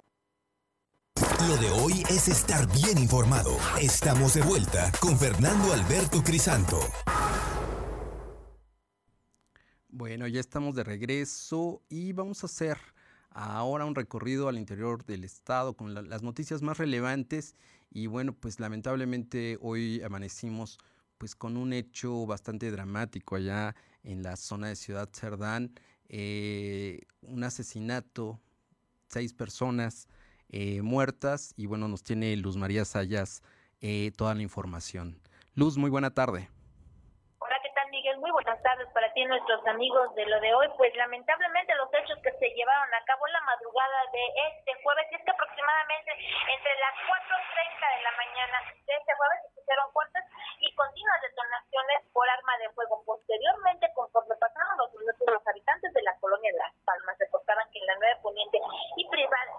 Lo de hoy es estar bien informado. Estamos de vuelta con Fernando Alberto Crisanto. Bueno, ya estamos de regreso y vamos a hacer ahora un recorrido al interior del estado con la, las noticias más relevantes y bueno, pues lamentablemente hoy amanecimos pues con un hecho bastante dramático allá en la zona de Ciudad Cerdán, eh, un asesinato, seis personas eh, muertas y bueno, nos tiene Luz María Sayas eh, toda la información. Luz, muy buena tarde. Hola, ¿qué tal Miguel? Muy buenas tardes para ti nuestros amigos de lo de hoy. Pues lamentablemente los hechos que se llevaron a cabo en la madrugada de este jueves, y es que aproximadamente entre las 4.30 de la mañana de este jueves se escucharon fuertes y continuas detonaciones por arma de fuego. Posteriormente, conforme pasaron los minutos, los habitantes de la colonia de Las Palmas reportaban que en la 9 Poniente y privada,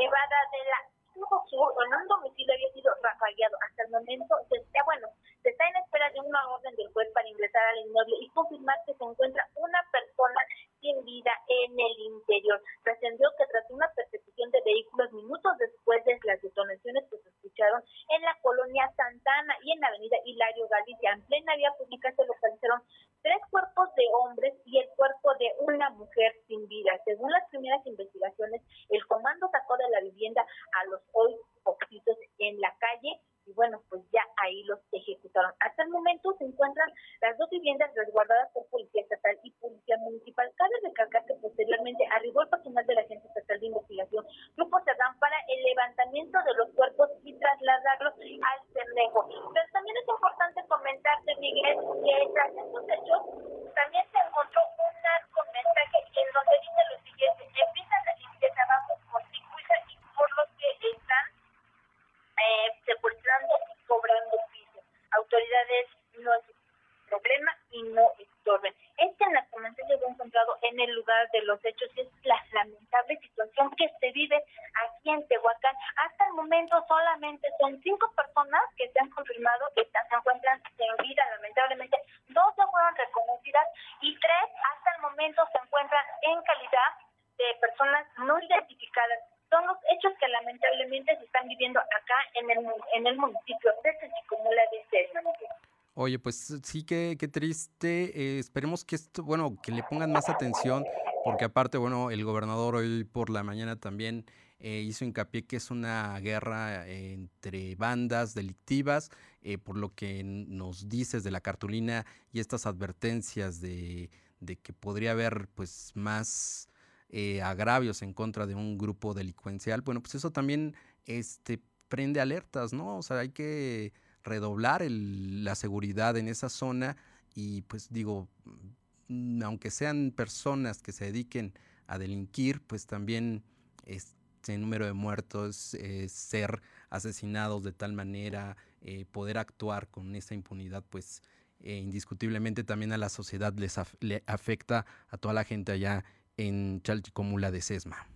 privada de la en un domicilio había sido rafagueado. Hasta el momento, se está, bueno, se está en espera de una orden del juez para ingresar al inmueble y confirmar que se encuentra una persona sin vida en el interior. Trascendió que tras una persecución de vehículos minutos después de las detonaciones que se escucharon en la colonia Santana y en la avenida Hilario Galicia, en plena vía pública se localizaron tres cuerpos de hombres y el cuerpo de una mujer sin vida. Según las primeras investigaciones, el comando sacó de la vivienda a los hoy oxitos en la calle y bueno, pues ya ahí los ejecutaron. Hasta el momento se encuentran las dos viviendas resguardadas por Policía Estatal y Policía Municipal. Cabe recalcar que posteriormente arribó el personal de la Agencia Estatal de Investigación, Grupo Cerdán, para el levantamiento de los cuerpos y trasladarlos al Cernejo. Pero también es importante comentarte, Miguel, que tras estos hechos también se encontró un narcomensaje en donde dice lo siguiente, empieza la limpieza, vamos con y por los que están eh, secuestrando y cobrando piso. Autoridades no es problema y no estorben. Este narcomensaje fue encontrado en el lugar de los hechos y es la lamentable situación que se vive aquí en Tehuacán. Hasta el momento solamente son cinco personas que se han confirmado que se encuentran en vida, lamentablemente. Dos ya fueron reconocidas y tres hasta el momento se encuentran en calidad de personas no identificadas son los hechos que lamentablemente están viviendo acá en el, en el municipio de de Sesma. Oye, pues sí, qué, qué triste. Eh, esperemos que esto, bueno, que le pongan más atención, porque aparte, bueno, el gobernador hoy por la mañana también eh, hizo hincapié que es una guerra entre bandas delictivas, eh, por lo que nos dices de la cartulina y estas advertencias de, de que podría haber pues más eh, agravios en contra de un grupo delincuencial, bueno, pues eso también este, prende alertas, ¿no? O sea, hay que redoblar la seguridad en esa zona y pues digo, mm, aunque sean personas que se dediquen a delinquir, pues también este número de muertos, eh, ser asesinados de tal manera, eh, poder actuar con esa impunidad, pues eh, indiscutiblemente también a la sociedad les af le afecta a toda la gente allá en Chalchicomula de Sesma.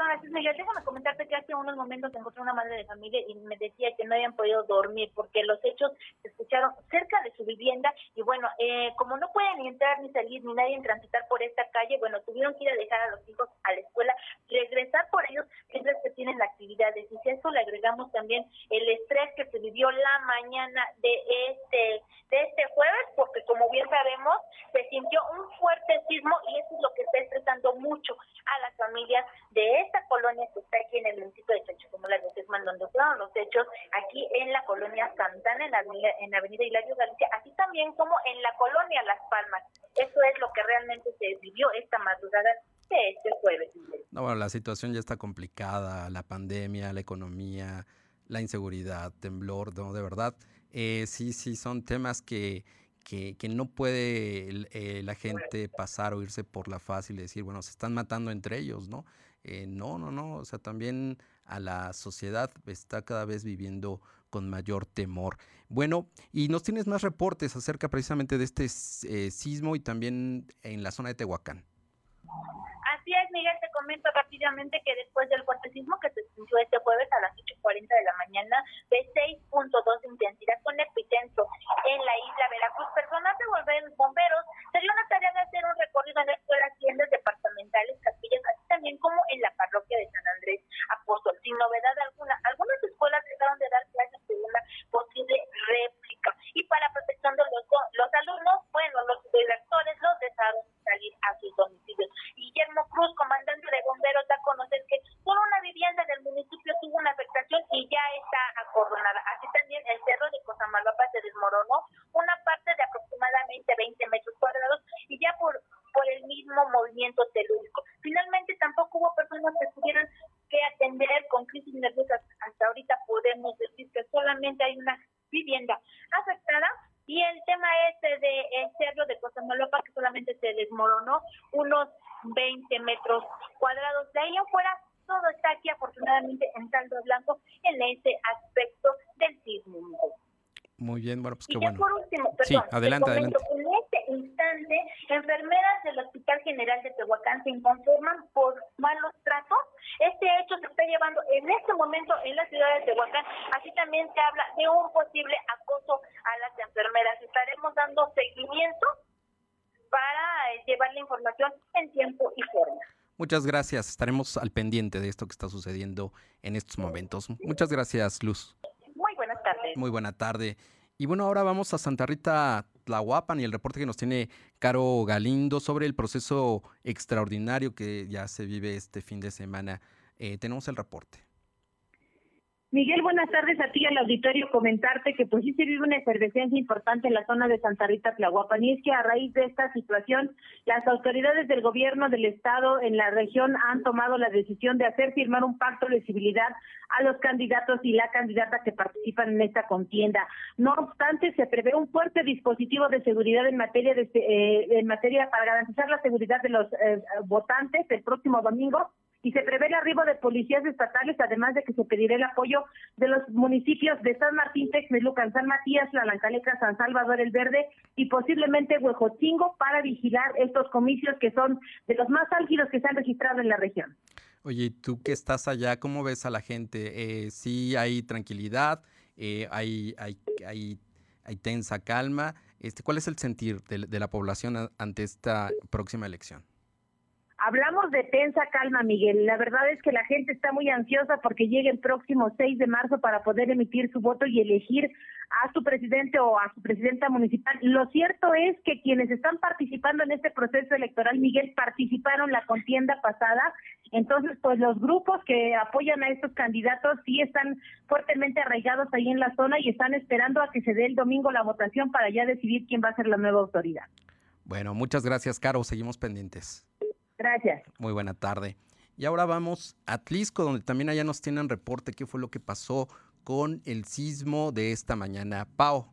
Perdón, así déjame comentarte que hace unos momentos encontré una madre de familia y me decía que no habían podido dormir porque los hechos se escucharon cerca de su vivienda y bueno, eh, como no pueden entrar ni salir ni nadie transitar por esta calle, bueno, tuvieron que ir a dejar a los hijos a la escuela, regresar por ellos mientras que tienen la actividad. Y a eso le agregamos también el estrés que se vivió la mañana de este, de este jueves, porque como bien sabemos, se sintió un fuerte sismo y eso es lo que está estresando mucho a las familias de esta colonia que está aquí en el municipio de Chachicomula de Sesman, donde fueron los hechos aquí en la colonia Santana, en la avenida, en la avenida Hilario Galicia, así también como en la colonia Las Palmas. Eso es lo que realmente se vivió esta madrugada de este jueves. No, bueno, la situación ya está complicada, la pandemia, la economía, la inseguridad, temblor, no, de verdad, eh, sí, sí, son temas que, que, que no puede eh, la gente pasar o irse por la fácil y decir, bueno, se están matando entre ellos, ¿no? Eh, no, no, no, o sea, también a la sociedad está cada vez viviendo con mayor temor. Bueno, y nos tienes más reportes acerca precisamente de este eh, sismo y también en la zona de Tehuacán. Miguel, te comento rápidamente que después del fuerte sismo que se sintió este jueves a las 8.40 de la mañana de 6.2 de intensidad con epicentro en la isla Veracruz, personas de bomberos se dio una tarea de hacer un recorrido en escuelas, tiendas departamentales, capillas, así también como en la parroquia de San Andrés Apóstol. Sin novedad alguna, algunas escuelas dejaron de dar clases de una posible réplica y para protección de los, los alumnos, bueno, los directores los dejaron salir a sus domicilios. Guillermo Cruz, comandante de bomberos, da a conocer que solo una vivienda del municipio tuvo una afectación y ya está acordonada. Así también el cerro de Cosamalapa se desmoronó una parte de aproximadamente 20 metros cuadrados y ya por, por el mismo movimiento telúrico. Finalmente tampoco hubo personas que tuvieran que atender con crisis nerviosas. Hasta ahorita podemos decir que solamente hay una vivienda afectada y el tema este de el cerro de Cosamalopa que solamente se desmoronó unos 20 metros cuadrados. De ahí afuera todo está aquí afortunadamente en saldo blanco en ese aspecto del sismo. Muy bien, bueno, pues qué y bueno. por último, Sí, perdón, adelante, te comento, adelante. En este instante, enfermeras del Hospital General de Tehuacán se inconforman por malos tratos. Este hecho se está llevando en este momento en la ciudad de Tehuacán. Así también se habla de un posible acoso a las enfermeras. Estaremos dando seguimiento para eh, llevar la información en tiempo y forma. Muchas gracias. Estaremos al pendiente de esto que está sucediendo en estos momentos. Muchas gracias, Luz. Muy buenas tardes. Muy buena tarde. Y bueno, ahora vamos a Santa Rita Tlahuapan y el reporte que nos tiene Caro Galindo sobre el proceso extraordinario que ya se vive este fin de semana. Eh, tenemos el reporte. Miguel, buenas tardes a ti al auditorio. Comentarte que pues sí se vive una efervescencia importante en la zona de Santa Rita Tlahuapan es que a raíz de esta situación las autoridades del gobierno del estado en la región han tomado la decisión de hacer firmar un pacto de civilidad a los candidatos y la candidata que participan en esta contienda. No obstante, se prevé un fuerte dispositivo de seguridad en materia de eh, en materia para garantizar la seguridad de los eh, votantes el próximo domingo y se prevé el arribo de policías estatales, además de que se pedirá el apoyo de los municipios de San Martín, Texmelucan, San Matías, La Lancaleca, San Salvador el Verde y posiblemente Huejotzingo para vigilar estos comicios que son de los más álgidos que se han registrado en la región. Oye, ¿y tú que estás allá, cómo ves a la gente? Eh, ¿Sí hay tranquilidad? Eh, hay, hay, hay, tensa calma? Este, ¿Cuál es el sentir de, la población ante esta próxima elección? Hablamos de tensa calma, Miguel. La verdad es que la gente está muy ansiosa porque llega el próximo 6 de marzo para poder emitir su voto y elegir a su presidente o a su presidenta municipal. Lo cierto es que quienes están participando en este proceso electoral, Miguel, participaron la contienda pasada. Entonces, pues los grupos que apoyan a estos candidatos sí están fuertemente arraigados ahí en la zona y están esperando a que se dé el domingo la votación para ya decidir quién va a ser la nueva autoridad. Bueno, muchas gracias, Caro. Seguimos pendientes. Gracias. Muy buena tarde. Y ahora vamos a Tlisco, donde también allá nos tienen reporte qué fue lo que pasó con el sismo de esta mañana. Pau.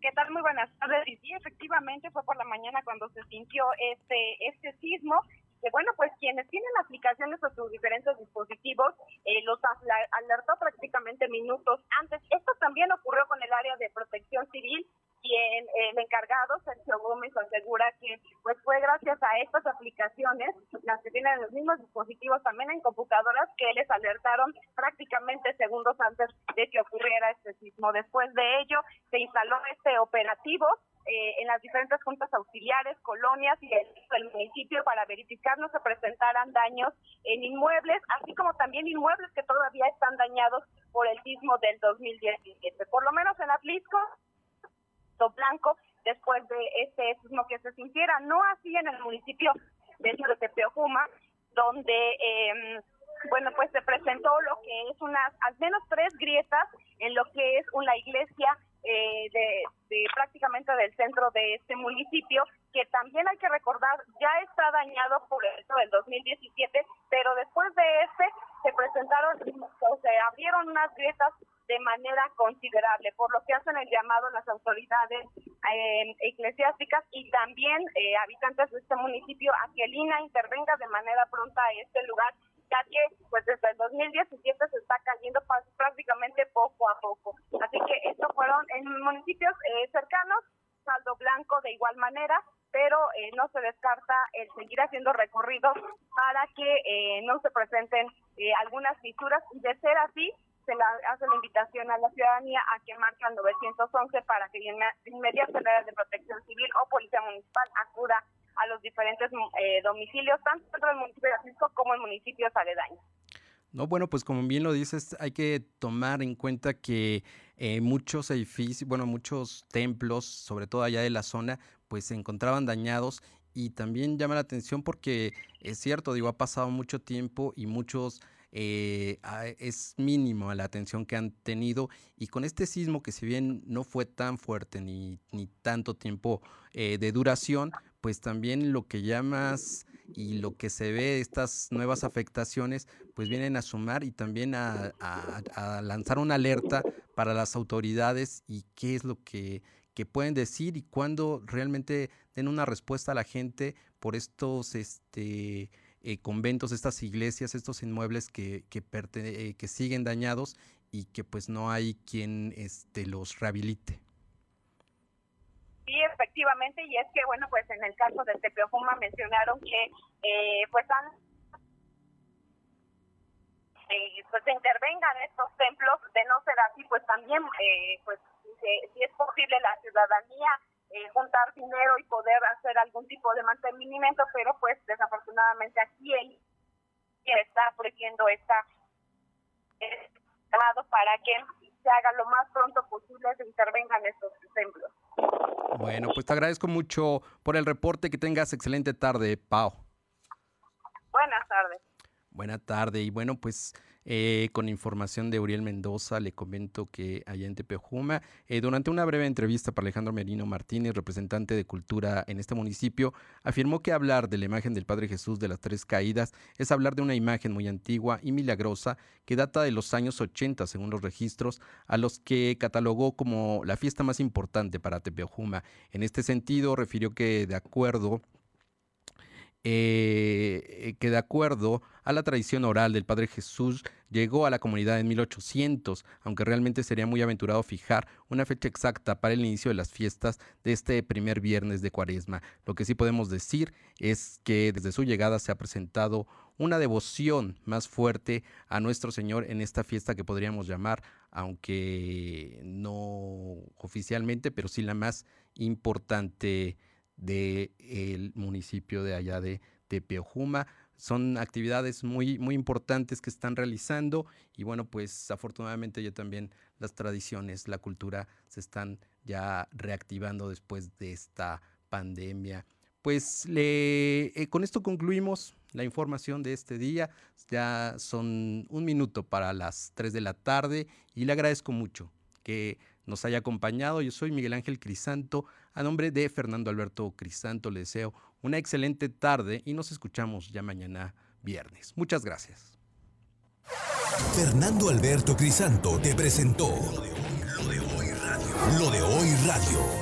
¿Qué tal? Muy buenas tardes. Y sí, efectivamente fue por la mañana cuando se sintió este, este sismo. Que bueno, pues quienes tienen aplicaciones a sus diferentes dispositivos eh, los alertó prácticamente minutos antes. Esto también ocurrió con el área de protección civil, quien el encargado, Sergio Gómez, asegura que pues fue gracias a estas aplicaciones, las que tienen los mismos dispositivos también en computadoras, que les alertaron prácticamente segundos antes de que ocurriera este sismo. Después de ello, se instaló este operativo eh, en las diferentes juntas auxiliares, colonias y el, municipio para verificar no se presentaran daños en inmuebles, así como también inmuebles que todavía están dañados por el sismo del 2017. Por lo menos en Atlisco, Blanco, después de este sismo que se sintiera, no así en el municipio de Tepeojuma, donde eh, bueno, pues se presentó lo que es unas, al menos tres grietas en lo que es una iglesia eh, de, prácticamente del centro de este municipio, que también hay que recordar, ya está dañado por eso del 2017, pero después de este se presentaron, o se abrieron unas grietas de manera considerable, por lo que hacen el llamado las autoridades eh, eclesiásticas y también eh, habitantes de este municipio a que el INA intervenga de manera pronta a este lugar ya que pues desde el 2017 se está cayendo prácticamente poco a poco. Así que estos fueron en municipios eh, cercanos, Saldo Blanco de igual manera, pero eh, no se descarta el seguir haciendo recorridos para que eh, no se presenten algunas fisuras y de ser así, se le hace la invitación a la ciudadanía a que marque al 911 para que inmediatamente de protección civil o policía municipal acuda a los diferentes eh, domicilios, tanto dentro del municipio de Atlisco como en municipios aledaños. No, bueno, pues como bien lo dices, hay que tomar en cuenta que eh, muchos edificios, bueno, muchos templos, sobre todo allá de la zona, pues se encontraban dañados y también llama la atención porque es cierto, digo, ha pasado mucho tiempo y muchos eh, es mínimo la atención que han tenido y con este sismo que si bien no fue tan fuerte ni, ni tanto tiempo de duración, pues también lo que llamas y lo que se ve, estas nuevas afectaciones, pues vienen a sumar y también a, lanzar una alerta para las autoridades y qué es lo que, pueden decir y cuándo realmente den una respuesta a la gente por estos este, eh, conventos, estas iglesias, estos inmuebles que, que, eh, que siguen dañados y que pues no hay quien este, los rehabilite. Sí, efectivamente, y es que, bueno, pues en el caso de Tepeofuma mencionaron que, eh, pues han pues se intervengan estos templos, de no ser así, pues también, eh, pues si, es posible la ciudadanía eh, juntar dinero y poder hacer algún tipo de mantenimiento, pero pues desafortunadamente aquí él está ofreciendo esta para que se haga lo más pronto posible, se intervengan estos templos. Bueno, pues te agradezco mucho por el reporte. Que tengas excelente tarde, Pau. Buenas tardes. Buena tarde. Y bueno, pues eh, con información de Uriel Mendoza, le comento que allá en Tepejuma, eh, durante una breve entrevista para Alejandro Merino Martínez, representante de Cultura en este municipio, afirmó que hablar de la imagen del Padre Jesús de las Tres Caídas es hablar de una imagen muy antigua y milagrosa que data de los años 80, según los registros, a los que catalogó como la fiesta más importante para Tepejuma. En este sentido, refirió que de acuerdo eh, que de acuerdo a la tradición oral del Padre Jesús llegó a la comunidad en 1800, aunque realmente sería muy aventurado fijar una fecha exacta para el inicio de las fiestas de este primer viernes de Cuaresma. Lo que sí podemos decir es que desde su llegada se ha presentado una devoción más fuerte a nuestro Señor en esta fiesta que podríamos llamar, aunque no oficialmente, pero sí la más importante del municipio de allá de Tepeojuma. Son actividades muy, muy importantes que están realizando y bueno, pues afortunadamente ya también las tradiciones, la cultura se están ya reactivando después de esta pandemia. Pues le, eh, con esto concluimos la información de este día. Ya son un minuto para las 3 de la tarde y le agradezco mucho que nos haya acompañado. Yo soy Miguel Ángel Crisanto. A nombre de Fernando Alberto Crisanto le deseo una excelente tarde y nos escuchamos ya mañana viernes. Muchas gracias. Fernando Alberto Crisanto te presentó lo de hoy radio. Lo de hoy radio.